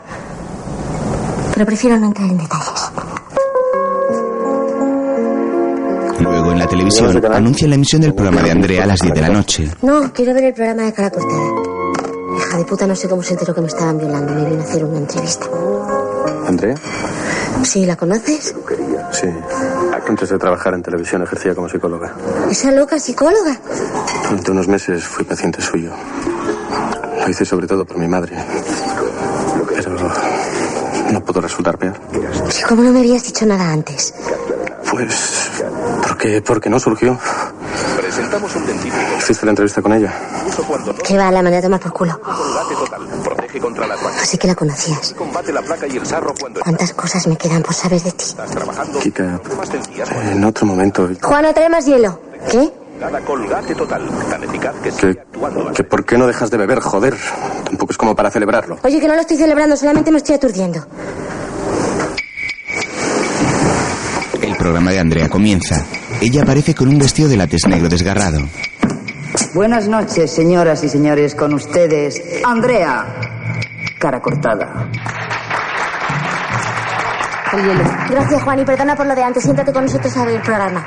Pero prefiero no entrar en detalles. La televisión anuncian la emisión del programa de Andrea a las 10 de la noche. No, quiero ver el programa de cara cortada. Hija de puta, no sé cómo se enteró que me estaban violando. Me vino a hacer una entrevista. ¿Andrea? ¿Sí, la conoces? Sí. Antes de trabajar en televisión ejercía como psicóloga. ¿Esa loca psicóloga? Durante unos meses fui paciente suyo. Lo hice sobre todo por mi madre. Pero no pudo resultar peor. ¿Y cómo no me habías dicho nada antes? Pues... Porque, porque no surgió. Presentamos un científico. ¿Hiciste la entrevista con ella? Que va, la mandé a tomar por culo. combate total. Protege contra las bacterias. Así que la conocías. Combate la placa y el sarro cuando ¿Cuántas cosas me quedan por saber de ti? estás trabajando. Kika, en otro momento... Juana, trae más hielo. ¿Qué? Cada colgate total. Tan eficaz que Que, sigue actuando. que ¿Por qué no dejas de beber? Joder. Tampoco es como para celebrarlo. Oye, que no lo estoy celebrando, solamente me estoy aturdiendo. El programa de Andrea comienza. Ella aparece con un vestido de látex negro desgarrado. Buenas noches, señoras y señores, con ustedes, Andrea, cara cortada. Gracias, Juan, y perdona por lo de antes. Siéntate con nosotros a ver el programa.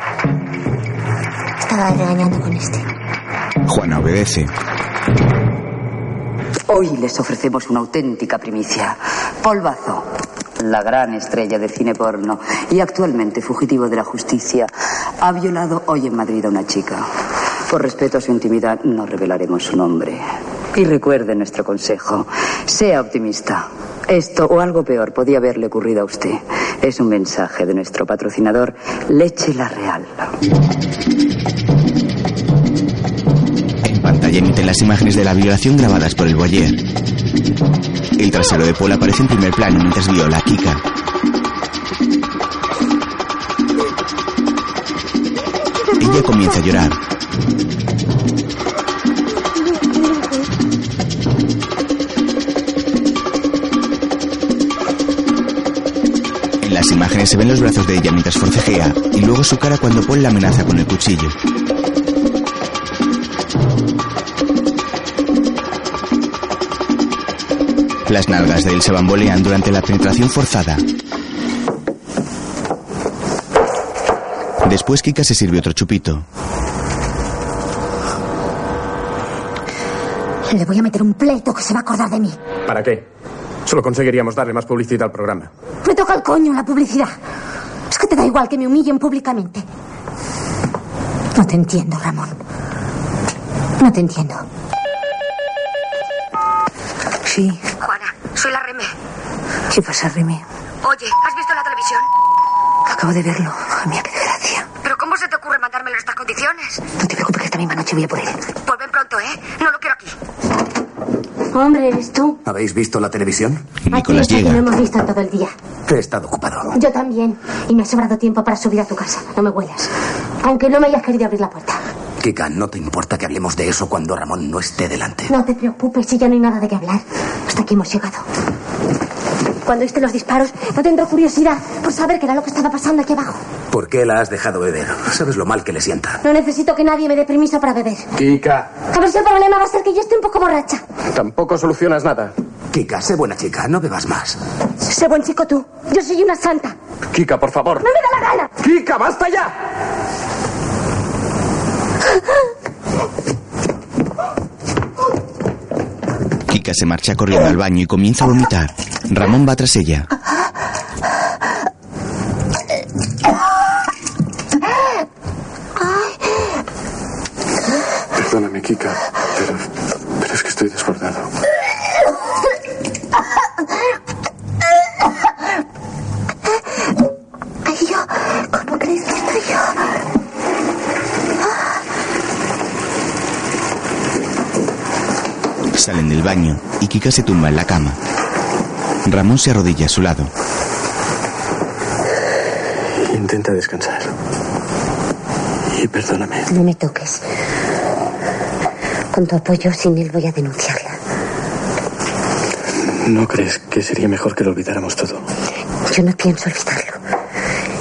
Estaba regañando con este. Juana obedece. Hoy les ofrecemos una auténtica primicia. Polvazo, la gran estrella del cine porno y actualmente fugitivo de la justicia, ha violado hoy en Madrid a una chica. Por respeto a su intimidad, no revelaremos su nombre. Y recuerde nuestro consejo. Sea optimista. Esto o algo peor podía haberle ocurrido a usted. Es un mensaje de nuestro patrocinador, Leche La Real. Pantalla emiten las imágenes de la violación grabadas por el boyer. El trasero de Paul aparece en primer plano mientras viola a Kika. Ella comienza a llorar. En las imágenes se ven los brazos de ella mientras forcejea y luego su cara cuando Paul la amenaza con el cuchillo. Las nalgas de él se bambolean durante la penetración forzada. Después Kika se sirve otro chupito. Le voy a meter un pleito que se va a acordar de mí. ¿Para qué? Solo conseguiríamos darle más publicidad al programa. Me toca el coño la publicidad. Es que te da igual que me humillen públicamente. No te entiendo, Ramón. No te entiendo. Sí. Soy la Reme. ¿Qué pasa, Remy? Oye, ¿has visto la televisión? Acabo de verlo. A mí, qué desgracia. ¿Pero cómo se te ocurre mandármelo en estas condiciones? No te preocupes que esta misma noche voy a por él. Pues ven pronto, ¿eh? No lo quiero aquí. Hombre, ¿eres tú? ¿Habéis visto la televisión? Nicolás Aquí, llega. Lo hemos visto todo el día. He estado ocupado. Yo también. Y me ha sobrado tiempo para subir a tu casa. No me huelas. Aunque no me hayas querido abrir la puerta. Kika, ¿no te importa que hablemos de eso cuando Ramón no esté delante? No te preocupes, si ya no hay nada de qué hablar. Hasta aquí hemos llegado. Cuando oíste los disparos, no tendré curiosidad por saber qué era lo que estaba pasando aquí abajo. ¿Por qué la has dejado beber? ¿Sabes lo mal que le sienta? No necesito que nadie me dé permiso para beber. Kika, A ver si el problema va a ser que yo esté un poco borracha. tampoco solucionas nada. Kika, sé buena chica, no bebas más. Sé buen chico tú. Yo soy una santa. Kika, por favor. ¡No me da la gana! Kika, basta ya. [laughs] Se marcha corriendo al baño y comienza a vomitar. Ramón va tras ella. Perdóname, Kika, pero, pero es que estoy desbordado. Del baño y Kika se tumba en la cama. Ramón se arrodilla a su lado. Intenta descansar. Y perdóname. No me toques. Con tu apoyo, sin él voy a denunciarla. ¿No crees que sería mejor que lo olvidáramos todo? Yo no pienso olvidarlo.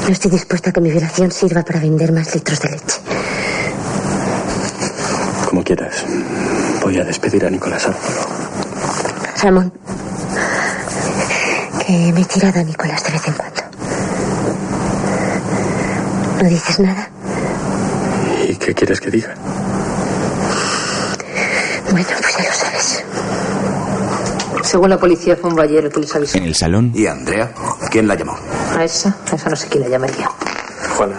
No estoy dispuesta a que mi violación sirva para vender más litros de leche. Como quieras. Voy a despedir a Nicolás Árpolo. Ramón, que me he tirado a Nicolás de vez en cuando. ¿No dices nada? ¿Y qué quieres que diga? Bueno, pues ya lo sabes. Según la policía, fue un ayer el que les avisó. En el salón, ¿Y Andrea? ¿Quién la llamó? A esa, a esa no sé quién la llamaría. Juana,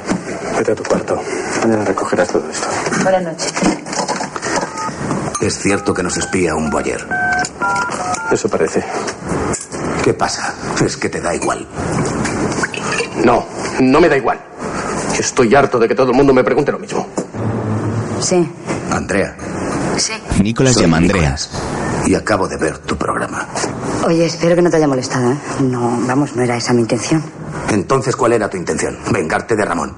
vete a tu cuarto. Mañana recogerás todo esto. Buenas noches. Es cierto que nos espía un boyer. Eso parece. ¿Qué pasa? Es que te da igual. No, no me da igual. Estoy harto de que todo el mundo me pregunte lo mismo. Sí. Andrea. Sí. Nicolás soy llama a Andrea. Nicolás, Y acabo de ver tu programa. Oye, espero que no te haya molestado, ¿eh? No, vamos, no era esa mi intención. Entonces, ¿cuál era tu intención? ¿Vengarte de Ramón?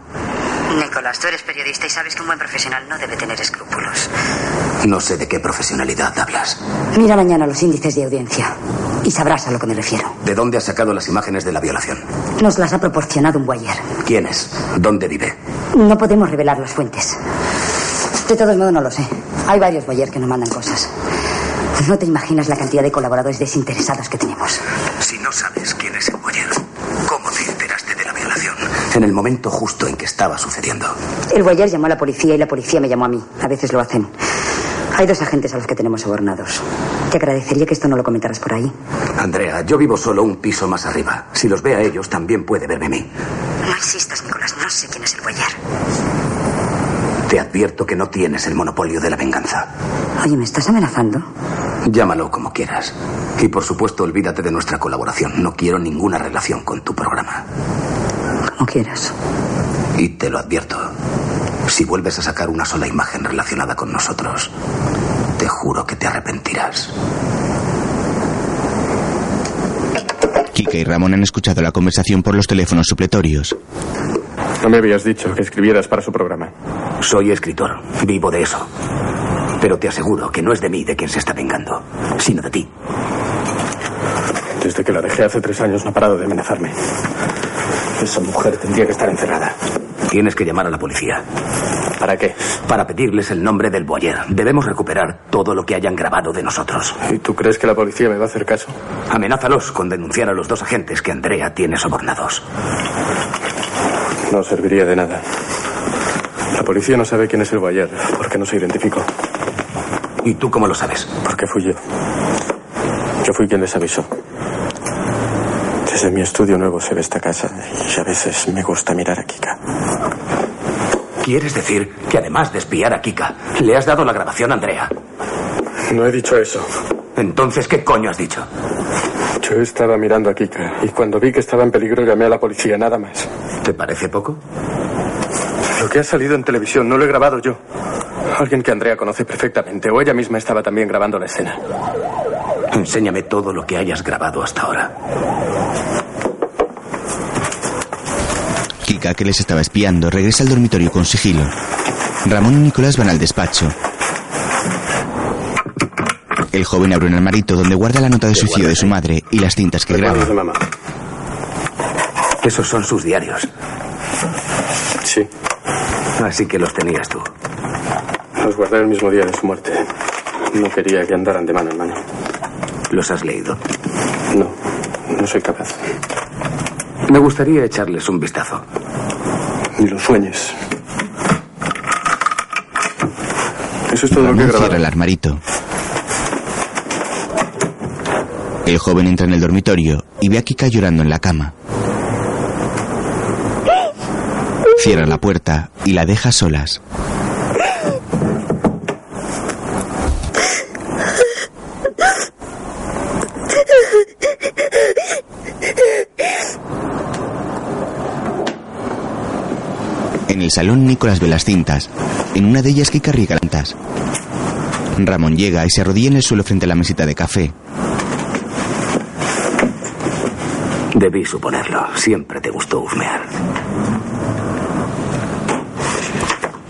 Nicolás, tú eres periodista y sabes que un buen profesional no debe tener escrúpulos. No sé de qué profesionalidad hablas. Mira mañana los índices de audiencia y sabrás a lo que me refiero. ¿De dónde has sacado las imágenes de la violación? Nos las ha proporcionado un guayer. ¿Quién es? ¿Dónde vive? No podemos revelar las fuentes. De todos modos, no lo sé. Hay varios Boyer que nos mandan cosas. No te imaginas la cantidad de colaboradores desinteresados que tenemos. Si no sabes quién es el Boyer, ¿cómo te enteraste de la violación? En el momento justo en que estaba sucediendo. El Boyer llamó a la policía y la policía me llamó a mí. A veces lo hacen. Hay dos agentes a los que tenemos sobornados. Te agradecería que esto no lo comentaras por ahí. Andrea, yo vivo solo un piso más arriba. Si los ve a ellos, también puede verme a mí. No insistas, Nicolás. No sé quién es el Boyer. Te advierto que no tienes el monopolio de la venganza. Oye, ¿me estás amenazando? Llámalo como quieras. Y por supuesto, olvídate de nuestra colaboración. No quiero ninguna relación con tu programa. Como quieras. Y te lo advierto. Si vuelves a sacar una sola imagen relacionada con nosotros, te juro que te arrepentirás. Kika y Ramón han escuchado la conversación por los teléfonos supletorios. No me habías dicho que escribieras para su programa. Soy escritor. Vivo de eso. Pero te aseguro que no es de mí de quien se está vengando, sino de ti. Desde que la dejé hace tres años no ha parado de amenazarme. Esa mujer tendría que estar encerrada. Tienes que llamar a la policía. ¿Para qué? Para pedirles el nombre del Boyer. Debemos recuperar todo lo que hayan grabado de nosotros. ¿Y tú crees que la policía me va a hacer caso? Amenázalos con denunciar a los dos agentes que Andrea tiene sobornados. No serviría de nada. La policía no sabe quién es el Boyer, porque no se identificó. ¿Y tú cómo lo sabes? Porque fui yo. Yo fui quien les avisó. Desde mi estudio nuevo se ve esta casa y a veces me gusta mirar a Kika. ¿Quieres decir que además de espiar a Kika, le has dado la grabación a Andrea? No he dicho eso. Entonces, ¿qué coño has dicho? Yo estaba mirando a Kika y cuando vi que estaba en peligro llamé a la policía, nada más. ¿Te parece poco? Lo que ha salido en televisión no lo he grabado yo. Alguien que Andrea conoce perfectamente o ella misma estaba también grabando la escena. Enséñame todo lo que hayas grabado hasta ahora. Kika, que les estaba espiando, regresa al dormitorio con sigilo. Ramón y Nicolás van al despacho. El joven abre un armarito donde guarda la nota de suicidio de su madre y las cintas que graba. Esos son sus diarios. Sí. Así que los tenías tú. Los guardé el mismo día de su muerte. No quería que andaran de mano en mano. ¿Los has leído? No, no soy capaz. Me gustaría echarles un vistazo. Ni lo sueñes. Eso es todo lo que grabado. cierra el armarito. El joven entra en el dormitorio y ve a Kika llorando en la cama. Cierra la puerta y la deja solas. Salón Nicolás ve las cintas. En una de ellas Kika riega plantas. Ramón llega y se arrodilla en el suelo frente a la mesita de café. Debí suponerlo. Siempre te gustó husmear.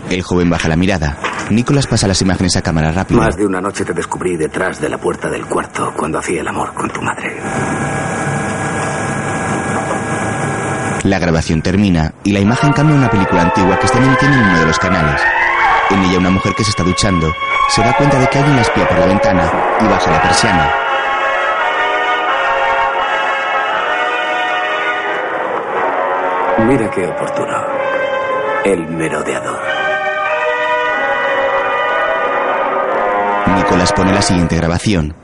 El joven baja la mirada. Nicolás pasa las imágenes a cámara rápida. Más de una noche te descubrí detrás de la puerta del cuarto cuando hacía el amor con tu madre. La grabación termina y la imagen cambia a una película antigua que están emitiendo en uno de los canales. En ella una mujer que se está duchando se da cuenta de que alguien la espía por la ventana y baja la persiana. Mira qué oportuno. El merodeador. Nicolás pone la siguiente grabación.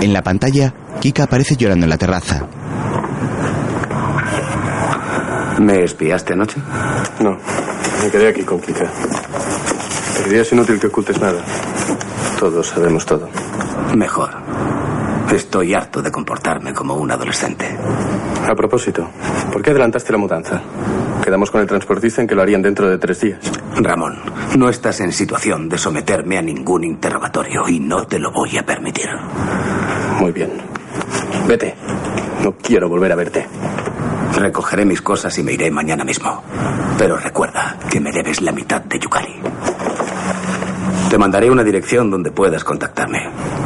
En la pantalla, Kika aparece llorando en la terraza. ¿Me espiaste anoche? No, me quedé aquí con Kika. Pero es inútil que ocultes nada. Todos sabemos todo. Mejor. Estoy harto de comportarme como un adolescente. A propósito, ¿por qué adelantaste la mudanza? Quedamos con el transportista en que lo harían dentro de tres días. Ramón, no estás en situación de someterme a ningún interrogatorio y no te lo voy a permitir. Muy bien. Vete. No quiero volver a verte. Recogeré mis cosas y me iré mañana mismo. Pero recuerda que me debes la mitad de Yukari. Te mandaré una dirección donde puedas contactarme.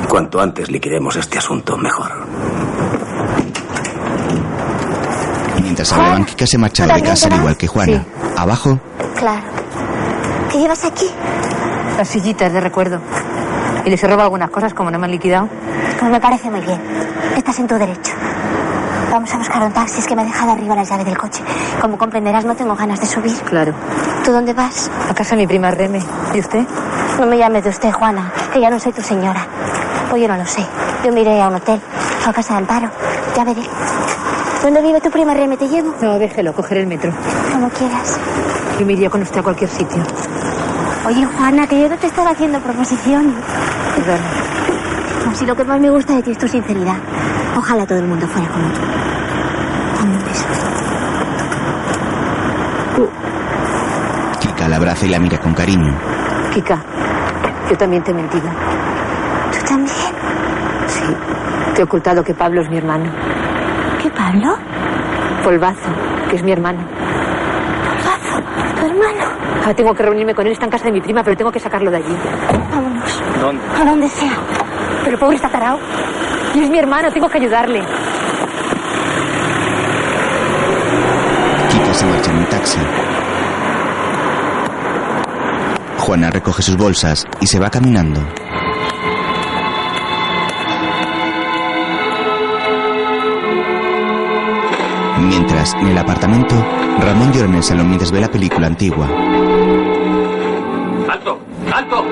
Cuanto antes liquidemos este asunto, mejor. Mientras hablaban, Kika se marchaba de casa al igual que Juana. Abajo, Claro. ¿Qué llevas aquí? Las sillitas de recuerdo. ¿Y les he robado algunas cosas como no me han liquidado? Pues me parece muy bien. Estás en tu derecho. Vamos a buscar un taxi, es que me ha dejado arriba la llave del coche. Como comprenderás, no tengo ganas de subir. Claro. ¿Tú dónde vas? A casa de mi prima Reme. ¿Y usted? No me llames de usted, Juana, que ya no soy tu señora. Pues yo no lo sé. Yo me iré a un hotel, a casa de Amparo. Ya veré. ¿Dónde vive tu prima Reme? ¿Te llevo? No, déjelo, coger el metro. Como quieras. Yo me iría con usted a cualquier sitio. Oye, Juana, que yo no te estaba haciendo proposición. Perdón. Si lo que más me gusta de ti es tu sinceridad. Ojalá todo el mundo fuera como tú. Kika la abraza y la mira con cariño. Kika, yo también te he mentido. ¿Tú también? Sí. Te he ocultado que Pablo es mi hermano. ¿Qué Pablo? Polvazo, que es mi hermano. Polvazo, tu hermano. Ah, tengo que reunirme con él, está en casa de mi prima, pero tengo que sacarlo de allí. Vámonos. ¿Dónde? A donde sea. Pero pobre está tarao. Y es mi hermano, tengo que ayudarle. Se marcha en un taxi. Juana recoge sus bolsas y se va caminando. Mientras, en el apartamento, Ramón llora en el salón mientras ve la película antigua. ¡Alto! ¡Alto!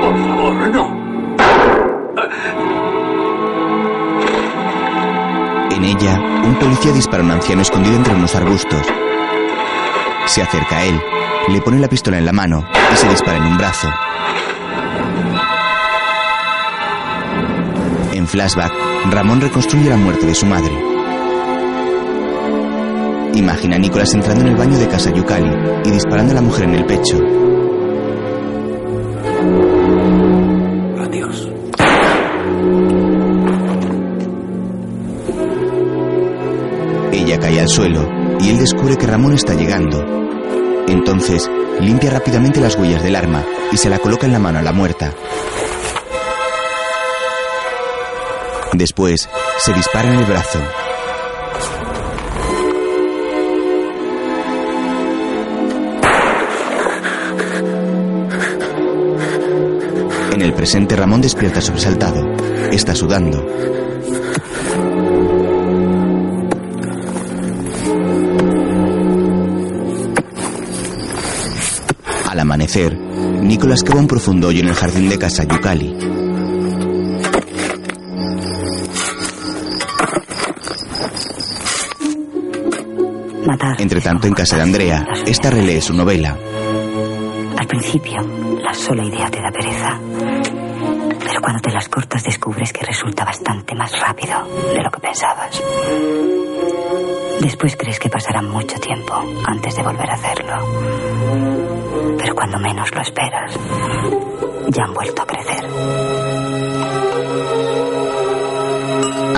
Por favor, no. En ella, un policía dispara a un anciano escondido entre unos arbustos. Se acerca a él, le pone la pistola en la mano y se dispara en un brazo. En flashback, Ramón reconstruye la muerte de su madre. Imagina a Nicolás entrando en el baño de casa Yukali y disparando a la mujer en el pecho. Adiós. Ella cae al suelo y él descubre que Ramón está llegando. Entonces, limpia rápidamente las huellas del arma y se la coloca en la mano a la muerta. Después, se dispara en el brazo. En el presente, Ramón despierta sobresaltado. Está sudando. Amanecer, Nicolás cava un profundo hoyo en el jardín de casa. Matar. Entre tanto, en casa de Andrea, esta relee su novela. Al principio, la sola idea te da pereza. Pero cuando te las cortas descubres que resulta bastante más rápido de lo que pensabas. Después crees que pasará mucho tiempo antes de volver a hacerlo. Cuando menos lo esperas, ya han vuelto a crecer.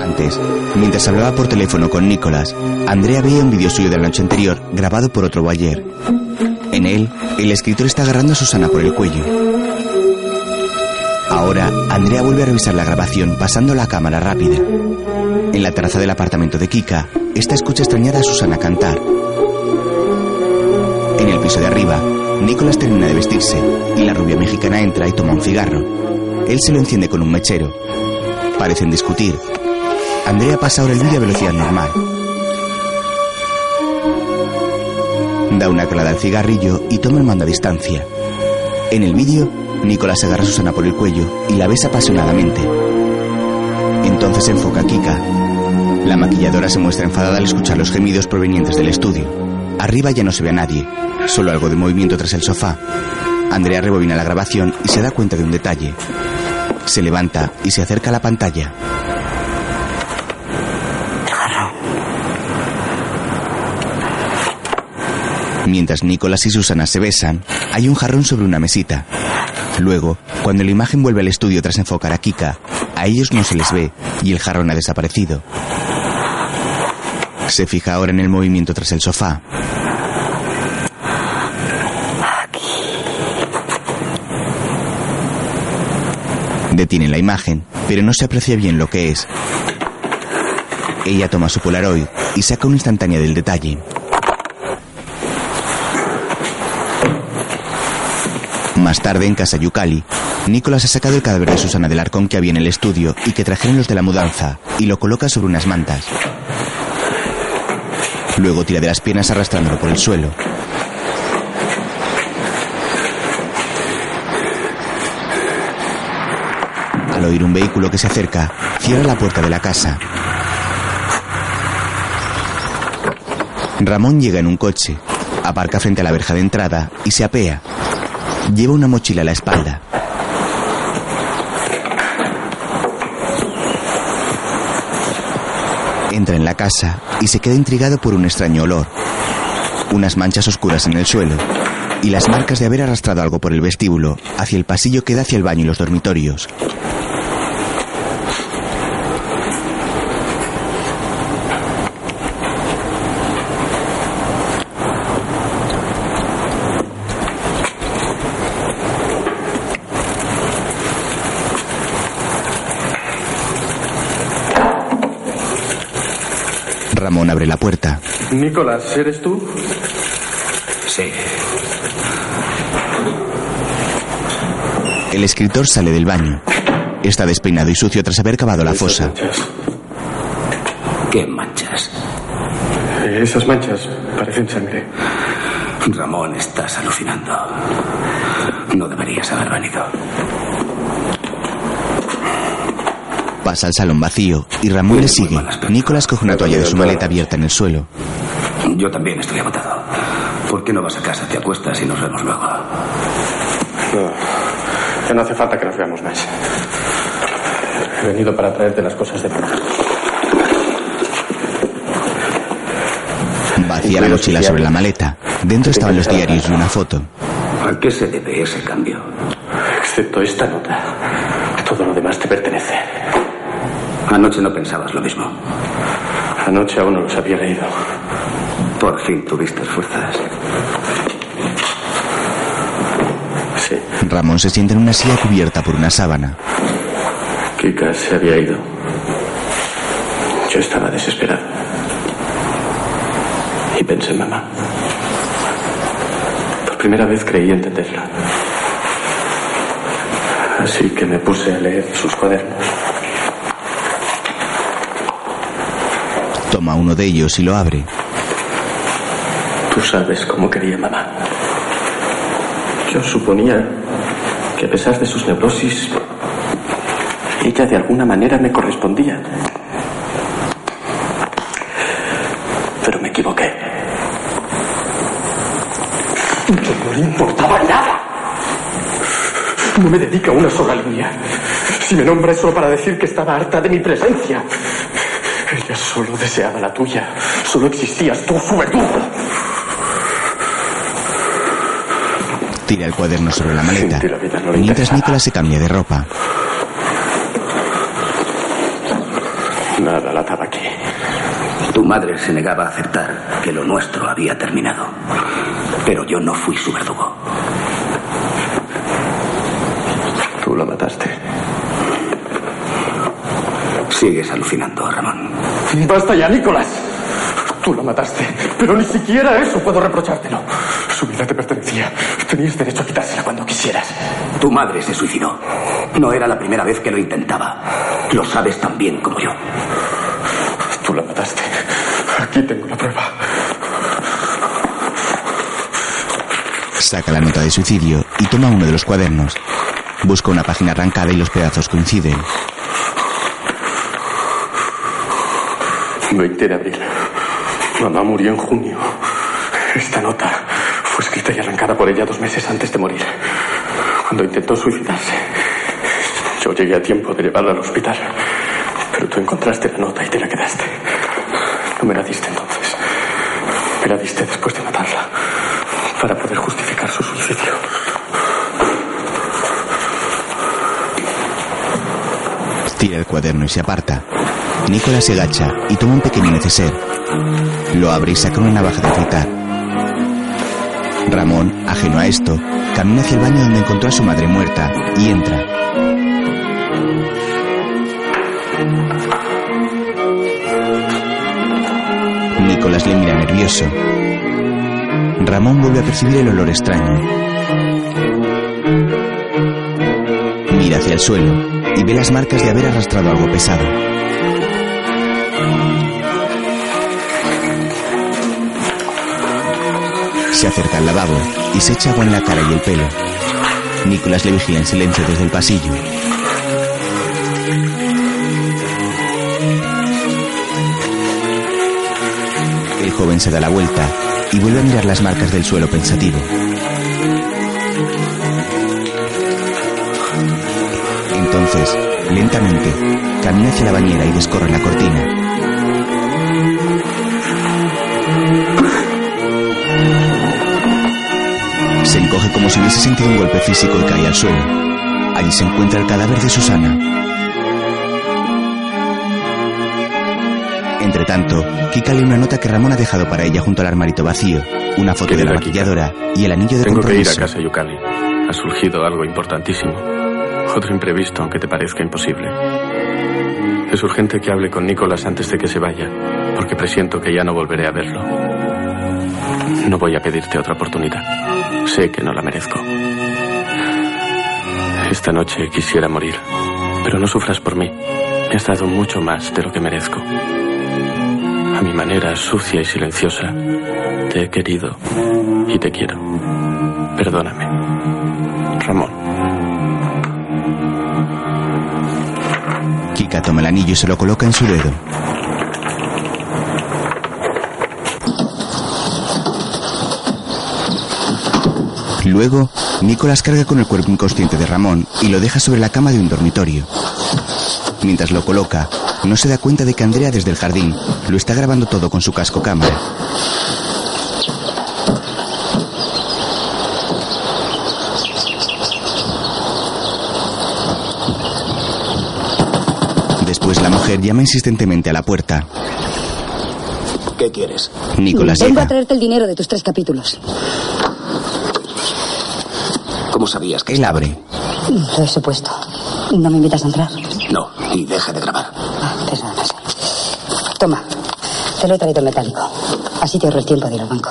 Antes, mientras hablaba por teléfono con Nicolás, Andrea veía un vídeo suyo de la noche anterior grabado por otro ayer. En él, el escritor está agarrando a Susana por el cuello. Ahora, Andrea vuelve a revisar la grabación pasando la cámara rápida. En la terraza del apartamento de Kika, esta escucha extrañada a Susana cantar. En el piso de arriba, Nicolás termina de vestirse y la rubia mexicana entra y toma un cigarro. Él se lo enciende con un mechero. Parecen discutir. Andrea pasa ahora el vídeo a velocidad normal. Da una calada al cigarrillo y toma el mando a distancia. En el vídeo, Nicolás agarra a Susana por el cuello y la besa apasionadamente. Entonces enfoca a Kika. La maquilladora se muestra enfadada al escuchar los gemidos provenientes del estudio. Arriba ya no se ve a nadie, solo algo de movimiento tras el sofá. Andrea rebobina la grabación y se da cuenta de un detalle. Se levanta y se acerca a la pantalla. Mientras Nicolás y Susana se besan, hay un jarrón sobre una mesita. Luego, cuando la imagen vuelve al estudio tras enfocar a Kika, a ellos no se les ve y el jarrón ha desaparecido. Se fija ahora en el movimiento tras el sofá. Detiene la imagen, pero no se aprecia bien lo que es. Ella toma su Polaroid y saca una instantánea del detalle. Más tarde, en casa Yukali, Nicolás ha sacado el cadáver de Susana del Arcón que había en el estudio y que trajeron los de la mudanza y lo coloca sobre unas mantas. Luego tira de las piernas arrastrándolo por el suelo. Al oír un vehículo que se acerca, cierra la puerta de la casa. Ramón llega en un coche, aparca frente a la verja de entrada y se apea. Lleva una mochila a la espalda. Entra en la casa y se queda intrigado por un extraño olor. Unas manchas oscuras en el suelo y las marcas de haber arrastrado algo por el vestíbulo hacia el pasillo que da hacia el baño y los dormitorios. Ramón abre la puerta. Nicolás, ¿eres tú? Sí. El escritor sale del baño. Está despeinado y sucio tras haber cavado la fosa. ¿Qué manchas? Esas manchas parecen sangre. Ramón, estás alucinando. No deberías haber venido. Pasa al salón vacío y Ramón le sigue. Nicolás coge una toalla de su maleta abierta en el suelo. Yo también estoy agotado. ¿Por qué no vas a casa, te acuestas y nos vemos luego? No, ya no hace falta que nos veamos más. He venido para traerte las cosas de mamá. Vacía la mochila sobre la maleta. Dentro estaban los diarios y una foto. ¿A qué se debe ese cambio? Excepto esta nota. Todo lo demás te pertenece. Anoche no pensabas lo mismo. Anoche aún no los había leído. Por fin tuviste fuerzas. Sí. Ramón se sienta en una silla cubierta por una sábana. Kika se había ido. Yo estaba desesperado. Y pensé en mamá. Por primera vez creí entenderla. Así que me puse a leer sus cuadernos. Toma uno de ellos y lo abre. Tú sabes cómo quería mamá. Yo suponía que a pesar de sus neurosis, ella de alguna manera me correspondía. Pero me equivoqué. No le importaba nada. No me dedica una sola línea. Si me nombra es solo para decir que estaba harta de mi presencia. Ella solo deseaba la tuya. Solo existías tú, su verdugo. Tira el cuaderno sobre la maleta. La no Mientras. Nicolás se cambia de ropa. Nada la ataba aquí. Tu madre se negaba a aceptar que lo nuestro había terminado. Pero yo no fui su verdugo. Tú la mataste. Sigues alucinando, Ramón. Basta ya, Nicolás. Tú la mataste. Pero ni siquiera eso puedo reprochártelo. Su vida te pertenecía. Tenías derecho a quitársela cuando quisieras. Tu madre se suicidó. No era la primera vez que lo intentaba. Lo sabes tan bien como yo. Tú la mataste. Aquí tengo la prueba. Saca la nota de suicidio y toma uno de los cuadernos. Busca una página arrancada y los pedazos coinciden. 20 de abril. Mamá murió en junio. Esta nota fue escrita y arrancada por ella dos meses antes de morir. Cuando intentó suicidarse. Yo llegué a tiempo de llevarla al hospital. Pero tú encontraste la nota y te la quedaste. No me la diste entonces. Me la diste después de matarla. Para poder justificar su suicidio. Tira el cuaderno y se aparta. Nicolás se agacha y toma un pequeño neceser. Lo abre y saca una navaja de afeitar. Ramón, ajeno a esto, camina hacia el baño donde encontró a su madre muerta y entra. Nicolás le mira nervioso. Ramón vuelve a percibir el olor extraño. hacia el suelo y ve las marcas de haber arrastrado algo pesado. Se acerca al lavabo y se echa agua en la cara y el pelo. Nicolás le vigila en silencio desde el pasillo. El joven se da la vuelta y vuelve a mirar las marcas del suelo pensativo. Entonces, lentamente, camina hacia la bañera y descorre la cortina. Como si hubiese sentido un golpe físico y cae al suelo. Allí se encuentra el cadáver de Susana. Entre tanto, Kika lee una nota que Ramón ha dejado para ella junto al armarito vacío, una foto de la maquilladora y el anillo de Tengo que ir compromiso. a casa, Yukali. Ha surgido algo importantísimo. Otro imprevisto, aunque te parezca imposible. Es urgente que hable con Nicolás antes de que se vaya, porque presiento que ya no volveré a verlo. No voy a pedirte otra oportunidad. Sé que no la merezco. Esta noche quisiera morir, pero no sufras por mí. Me has dado mucho más de lo que merezco. A mi manera sucia y silenciosa, te he querido y te quiero. Perdóname. Ramón. Kika toma el anillo y se lo coloca en su dedo. Luego, Nicolás carga con el cuerpo inconsciente de Ramón y lo deja sobre la cama de un dormitorio. Mientras lo coloca, no se da cuenta de que Andrea desde el jardín lo está grabando todo con su casco cámara. Después la mujer llama insistentemente a la puerta. ¿Qué quieres? Nicolás Vengo llega. a traerte el dinero de tus tres capítulos. ¿Cómo sabías que Él abre. Lo he supuesto. ¿No me invitas a entrar? No, y deja de grabar. Ah, perdóname. Toma, te lo he traído en metálico. Así te ahorro el tiempo de ir al banco.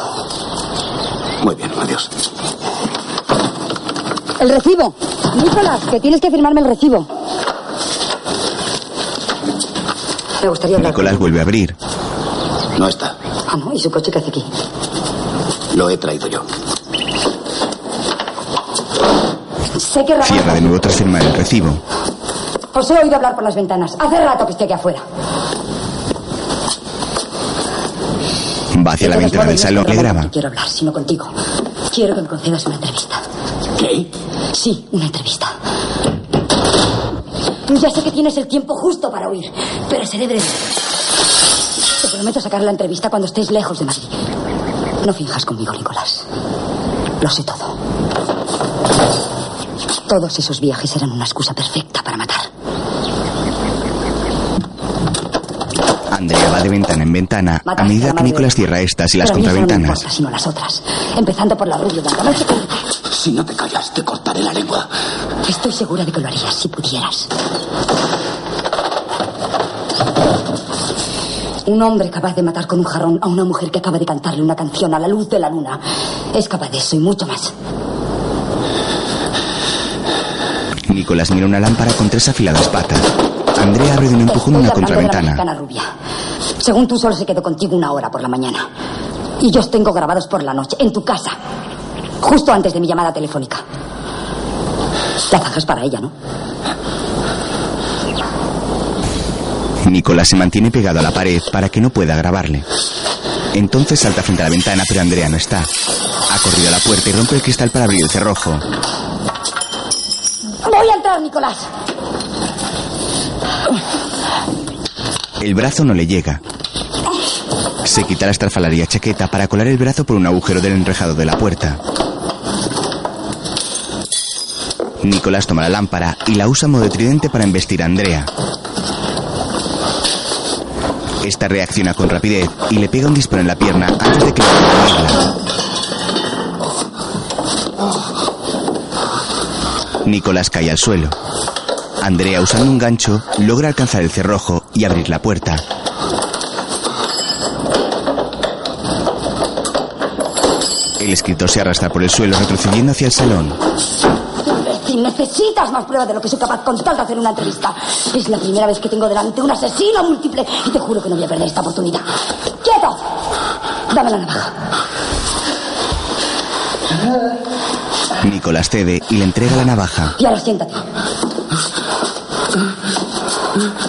Muy bien, adiós. ¡El recibo! Nicolás, que tienes que firmarme el recibo. Me gustaría hablar. Nicolás vuelve a abrir. No está. Ah, no, ¿y su coche qué hace aquí? Lo he traído yo. Sé que Ramón... Cierra de nuevo tras firmar el recibo. Os he oído hablar por las ventanas. Hace rato que estoy aquí afuera. Va hacia la ventana del no salón Ramón graba. que Quiero hablar, sino contigo. Quiero que me concedas una entrevista. ¿Qué? Sí, una entrevista. Ya sé que tienes el tiempo justo para huir, pero seré breve. Te prometo sacar la entrevista cuando estés lejos de Madrid. No finjas conmigo, Nicolás. Lo sé todo. Todos esos viajes eran una excusa perfecta para matar. Andrea va de ventana en ventana a Mataste a medida que Nicolás cierra estas y las Pero eso no contraventanas. importa, sino las otras. Empezando por la rubia blanca. No sé cómo- Si no te callas, te cortaré la lengua. Estoy segura de que lo harías si pudieras. Un hombre capaz de matar con un jarrón a una mujer que acaba de cantarle una canción a la luz de la luna es capaz de eso y mucho más. Nicolás mira una lámpara con tres afiladas patas. Andrea abre de un empujón una de la contraventana. mexicana rubia. Según tú, solo se quedó contigo una hora por la mañana. Y yo os tengo grabados por la noche, en tu casa. Justo antes de mi llamada telefónica. La zajas para ella, ¿no? Nicolás se mantiene pegado a la pared para que no pueda grabarle. Entonces salta frente a la ventana, pero Andrea no está. Ha corrido a la puerta y rompe el cristal para abrir el cerrojo. Voy a entrar, Nicolás. El brazo no le llega. Se quita la estrafalaria chaqueta para colar el brazo por un agujero del enrejado de la puerta. Nicolás toma la lámpara y la usa modo de tridente para embestir a Andrea. Esta reacciona con rapidez y le pega un disparo en la pierna antes de que logre Nicolás cae al suelo. Andrea, usando un gancho, logra alcanzar el cerrojo y abrir la puerta. El escritor se arrastra por el suelo retrocediendo hacia el salón. Si necesitas más pruebas de lo que soy capaz con de hacer una entrevista. Es la primera vez que tengo delante un asesino múltiple y te juro que no voy a perder esta oportunidad. ¡Quieto! Dame la navaja. Nicolás cede y le entrega la navaja. Y ahora siéntate.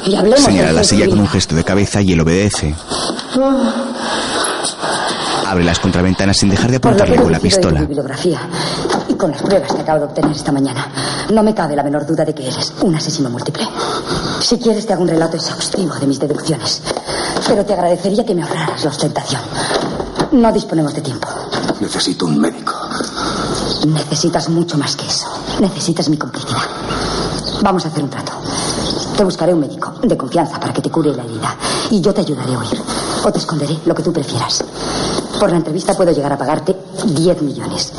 Y hablemos Señala la silla con un gesto de cabeza y él obedece. Abre las contraventanas sin dejar de apuntarle con la deducido de pistola. tu bibliografía y con las pruebas que acabo de obtener esta mañana, no me cabe la menor duda de que eres un asesino múltiple. Si quieres, te hago un relato exhaustivo de mis deducciones. Pero te agradecería que me ahorraras la ostentación. No disponemos de tiempo. Necesito un médico. Necesitas mucho más que eso. Necesitas mi complicidad. Vamos a hacer un trato. Te buscaré un médico de confianza para que te cure la herida. Y yo te ayudaré a huir. O te esconderé, lo que tú prefieras. Por la entrevista puedo llegar a pagarte 10 millones.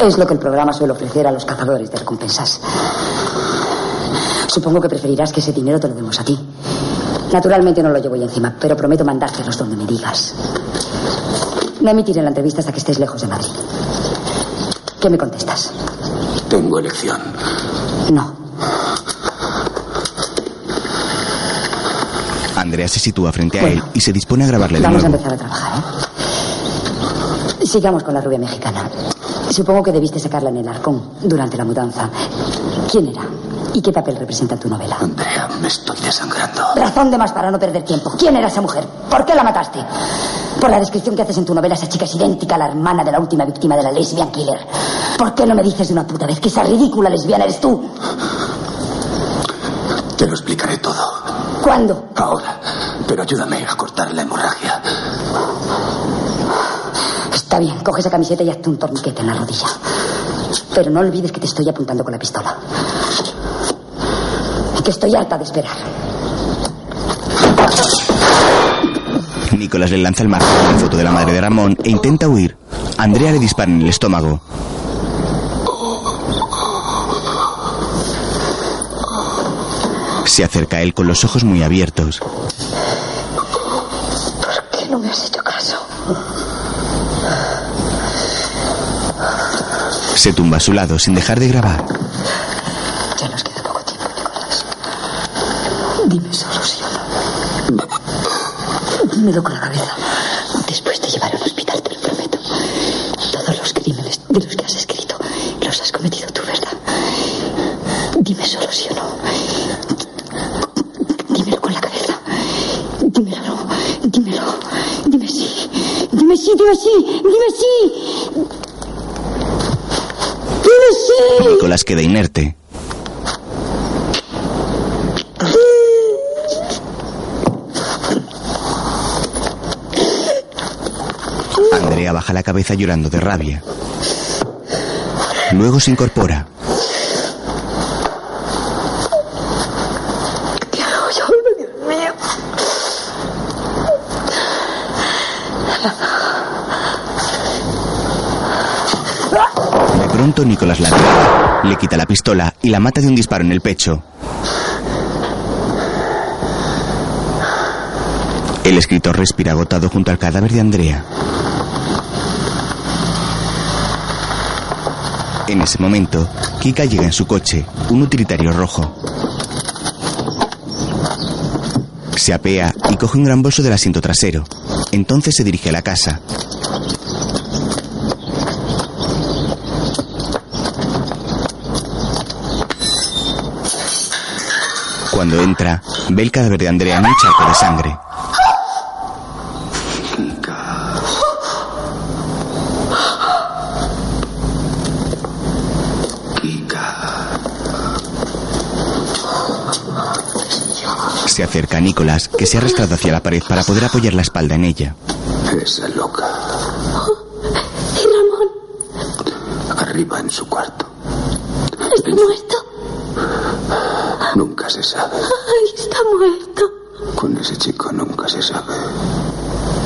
Es lo que el programa suele ofrecer a los cazadores de recompensas. Supongo que preferirás que ese dinero te lo demos a ti. Naturalmente no lo llevo yo encima, pero prometo mandártelos donde me digas. No emitiré la entrevista hasta que estés lejos de Madrid. ¿Qué me contestas? Tengo elección. No. Andrea se sitúa frente a él y se dispone a grabarle de Vamos a empezar a trabajar, ¿eh? Sigamos con la rubia mexicana. Supongo que debiste sacarla en el arcón durante la mudanza. ¿Quién era? ¿Y qué papel representa en tu novela? Andrea, me estoy desangrando. Razón de más para no perder tiempo. ¿Quién era esa mujer? ¿Por qué la mataste? Por la descripción que haces en tu novela, esa chica es idéntica a la hermana de la última víctima de la lesbian killer. ¿Por qué no me dices de una puta vez que esa ridícula lesbiana eres tú? Te lo explicaré todo. ¿Cuándo? Ahora. Pero ayúdame a cortar la hemorragia. Está bien, coge esa camiseta y hazte un torniquete en la rodilla. Pero no olvides que te estoy apuntando con la pistola. Y que estoy harta de esperar. Nicolás le lanza el marco con la foto de la madre de Ramón e intenta huir. Andrea le dispara en el estómago. Se acerca a él con los ojos muy abiertos. ¿Por qué no me has hecho caso? Se tumba a su lado sin dejar de grabar. Ya nos queda poco tiempo, Nicolás. Dime solo sí o no. Dímelo con la cabeza. Después te llevaré al hospital, te lo prometo. Todos los crímenes de los que has escrito los has cometido tú, ¿verdad? Dime solo sí o no. Dímelo con la cabeza. Dímelo, dímelo. Dime sí. Dime sí, dime sí, dime sí. Dime sí. Nicolás queda inerte. Andrea baja la cabeza llorando de rabia. Luego se incorpora. ¿Qué hago yo? Dios mío. De pronto Nicolás la le quita la pistola y la mata de un disparo en el pecho. El escritor respira agotado junto al cadáver de Andrea. En ese momento, Kika llega en su coche, un utilitario rojo. Se apea y coge un gran bolso del asiento trasero. Entonces se dirige a la casa. Cuando entra, ve el cadáver de Andrea en un charco de sangre. Se acerca a Nicolás, que se ha arrastrado hacia la pared para poder apoyar la espalda en ella. Esa loca. ¿Y Ramón? Arriba en su cuarto. ¿Está muerto? Nunca se sabe. Ay, está muerto. Con ese chico nunca se sabe.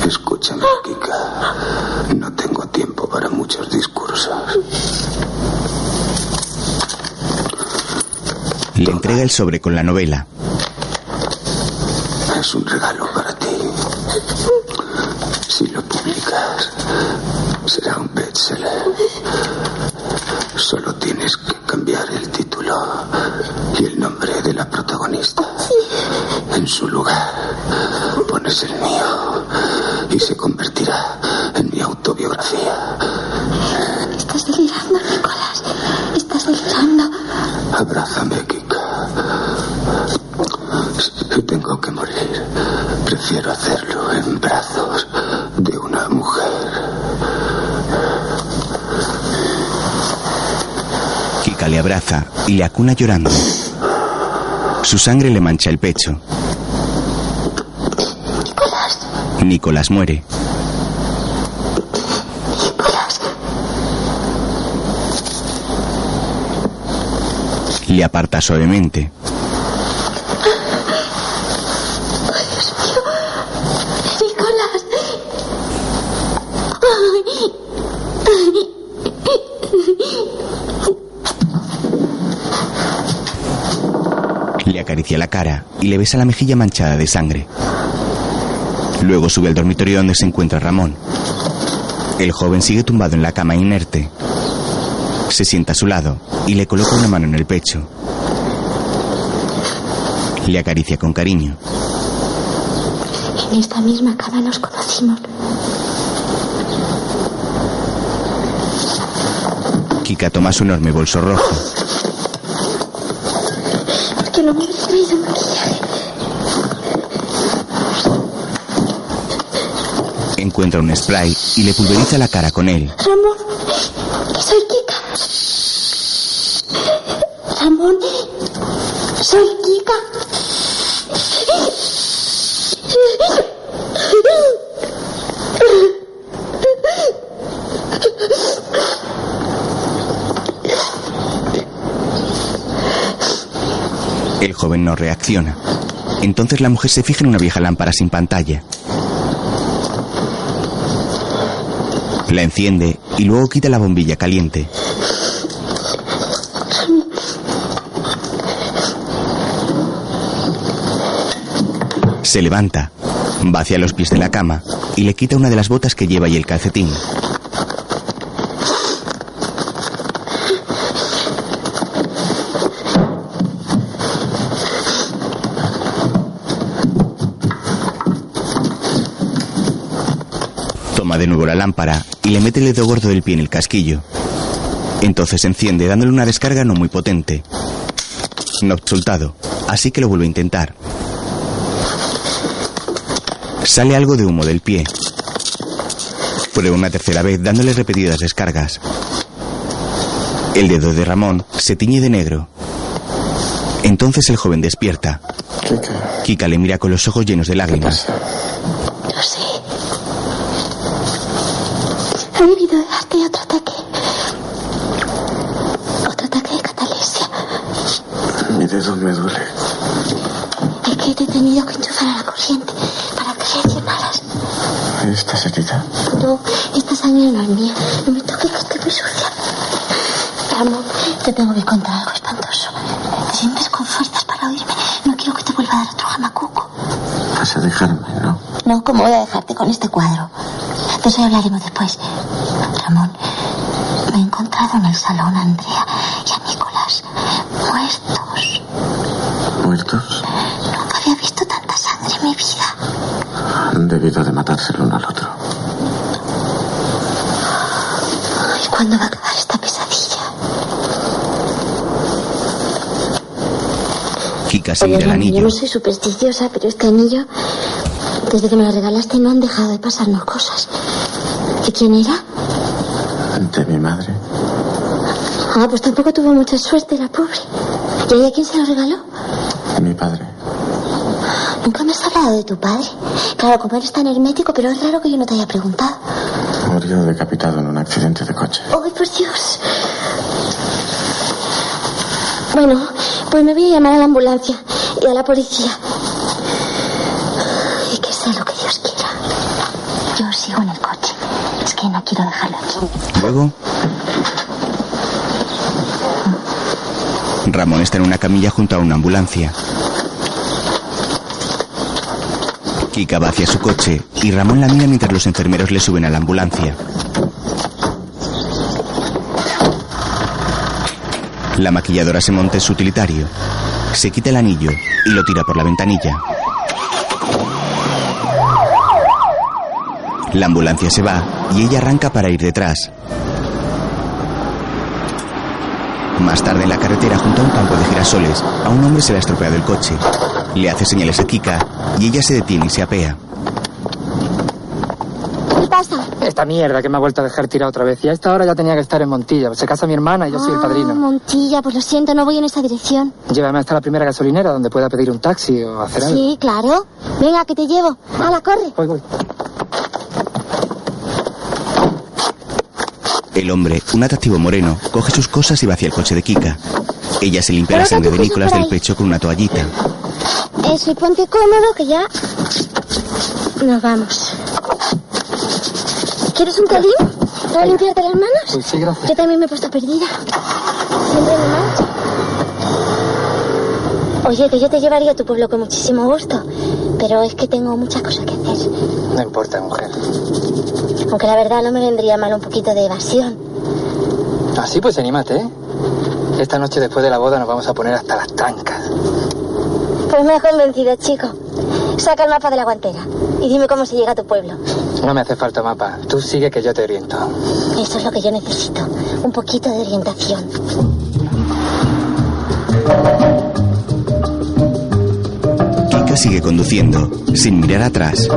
Escúchame, Kika. No tengo tiempo para muchos discursos. Le entrega el sobre con la novela. Es un regalo para ti. Si lo publicas, será un bestseller. Solo tienes que cambiar cambiar el título y el nombre de la protagonista. En su lugar pones el mío y se convertirá en mi autobiografía. Estás delirando, Nicolás. Estás delirando. Abrázame, Kika. Si tengo que morir, prefiero hacerlo en brazos de una mujer. Kika le abraza y le acuna llorando. Su sangre le mancha el pecho. Nicolás. Nicolás muere. Nicolás. Le aparta suavemente. Ay, Dios mío. Nicolás. Ay. Le acaricia la cara y le besa la mejilla manchada de sangre. Luego sube al dormitorio donde se encuentra Ramón. El joven sigue tumbado en la cama inerte. Se sienta a su lado y le coloca una mano en el pecho. Le acaricia con cariño. En esta misma cama nos conocimos. Kika toma su enorme bolso rojo. ¿Por qué no me habéis traído maquillaje? Encuentra un spray y le pulveriza la cara con él. Ramón, soy Kika. Ramón, soy Kika. El joven no reacciona. Entonces la mujer se fija en una vieja lámpara sin pantalla. La enciende y luego quita la bombilla caliente. Se levanta, va hacia los pies de la cama y le quita una de las botas que lleva y el calcetín. Toma de nuevo la lámpara y le mete el dedo gordo del pie en el casquillo. Entonces enciende dándole una descarga no muy potente. No soltado, así que lo vuelve a intentar. Sale algo de humo del pie. Prueba una tercera vez dándole repetidas descargas. El dedo de Ramón se tiñe de negro. Entonces el joven despierta. Kika le mira con los ojos llenos de lágrimas. No sé. Ha debido de darte otro ataque. Otro ataque de catalepsia. Mi dedo me duele. Es que te he tenido que enchufar a la corriente para que reaccionaras. ¿Estás herida? No, esta sangre no es mía. No me toques que estoy muy sucia. Ramón, te tengo que contar algo espantoso. ¿Te sientes con fuerzas para oírme? No quiero que te vuelva a dar otro jamacuco. Vas a dejarme, ¿no? No, ¿cómo voy a dejarte con este cuadro? De eso hablaremos después. Ramón, me he encontrado en el salón a Andrea y a Nicolás muertos. ¿Muertos? Nunca había visto tanta sangre en mi vida. Han debido de matarse el uno al otro. ¿Y cuándo va a acabar esta pesadilla? Kika mira el Ramón, yo anillo. no soy supersticiosa, pero este anillo, desde que me lo regalaste, no han dejado de pasarnos cosas. ¿De quién era? De mi madre. Ah, pues tampoco tuvo mucha suerte, la pobre. ¿Y ella quién se lo regaló? Mi padre. Nunca me has hablado de tu padre. Claro, como eres tan hermético, pero es raro que yo no te haya preguntado. Murió decapitado en un accidente de coche. ¡Ay, por Dios! Bueno, pues me voy a llamar a la ambulancia y a la policía. Y que sea lo que Dios quiera. Yo sigo en el coche. Es que no quiero dejarlo aquí. Luego. Ramón está en una camilla junto a una ambulancia. Kika va hacia su coche y Ramón la mira mientras los enfermeros le suben a la ambulancia. La maquilladora se monta en su utilitario. Se quita el anillo y lo tira por la ventanilla. La ambulancia se va y ella arranca para ir detrás. Más tarde en la carretera, junto a un campo de girasoles, a un hombre se le ha estropeado el coche. Le hace señales a Kika y ella se detiene y se apea. ¿Qué pasa? Esta mierda que me ha vuelto a dejar tirado otra vez. Y a esta hora ya tenía que estar en Montilla. Se casa mi hermana y yo soy el Ah, padrino. Montilla, pues lo siento, no voy en esa dirección. Llévame hasta la primera gasolinera donde pueda pedir un taxi o hacer algo. Sí, claro. Venga, que te llevo. Hala, corre. Voy, voy. El hombre, un atractivo moreno, coge sus cosas y va hacia el coche de Kika. Ella se limpia la sangre de Nicolás del pecho con una toallita. Eso, y ponte cómodo que ya... Nos vamos. ¿Quieres un talín para limpiarte las manos? Pues sí, gracias. Yo también me he puesto perdida. Siempre me mancho. Oye, que yo te llevaría a tu pueblo con muchísimo gusto, pero es que tengo muchas cosas que hacer. No importa, mujer. Aunque la verdad no me vendría mal un poquito de evasión. Así pues, anímate, ¿eh? Esta noche después de la boda nos vamos a poner hasta las trancas. Pues me has convencido, chico. Saca el mapa de la guantera y dime cómo se llega a tu pueblo. No me hace falta mapa. Tú sigue que yo te oriento. Eso es lo que yo necesito. Un poquito de orientación. Sigue conduciendo, sin mirar atrás.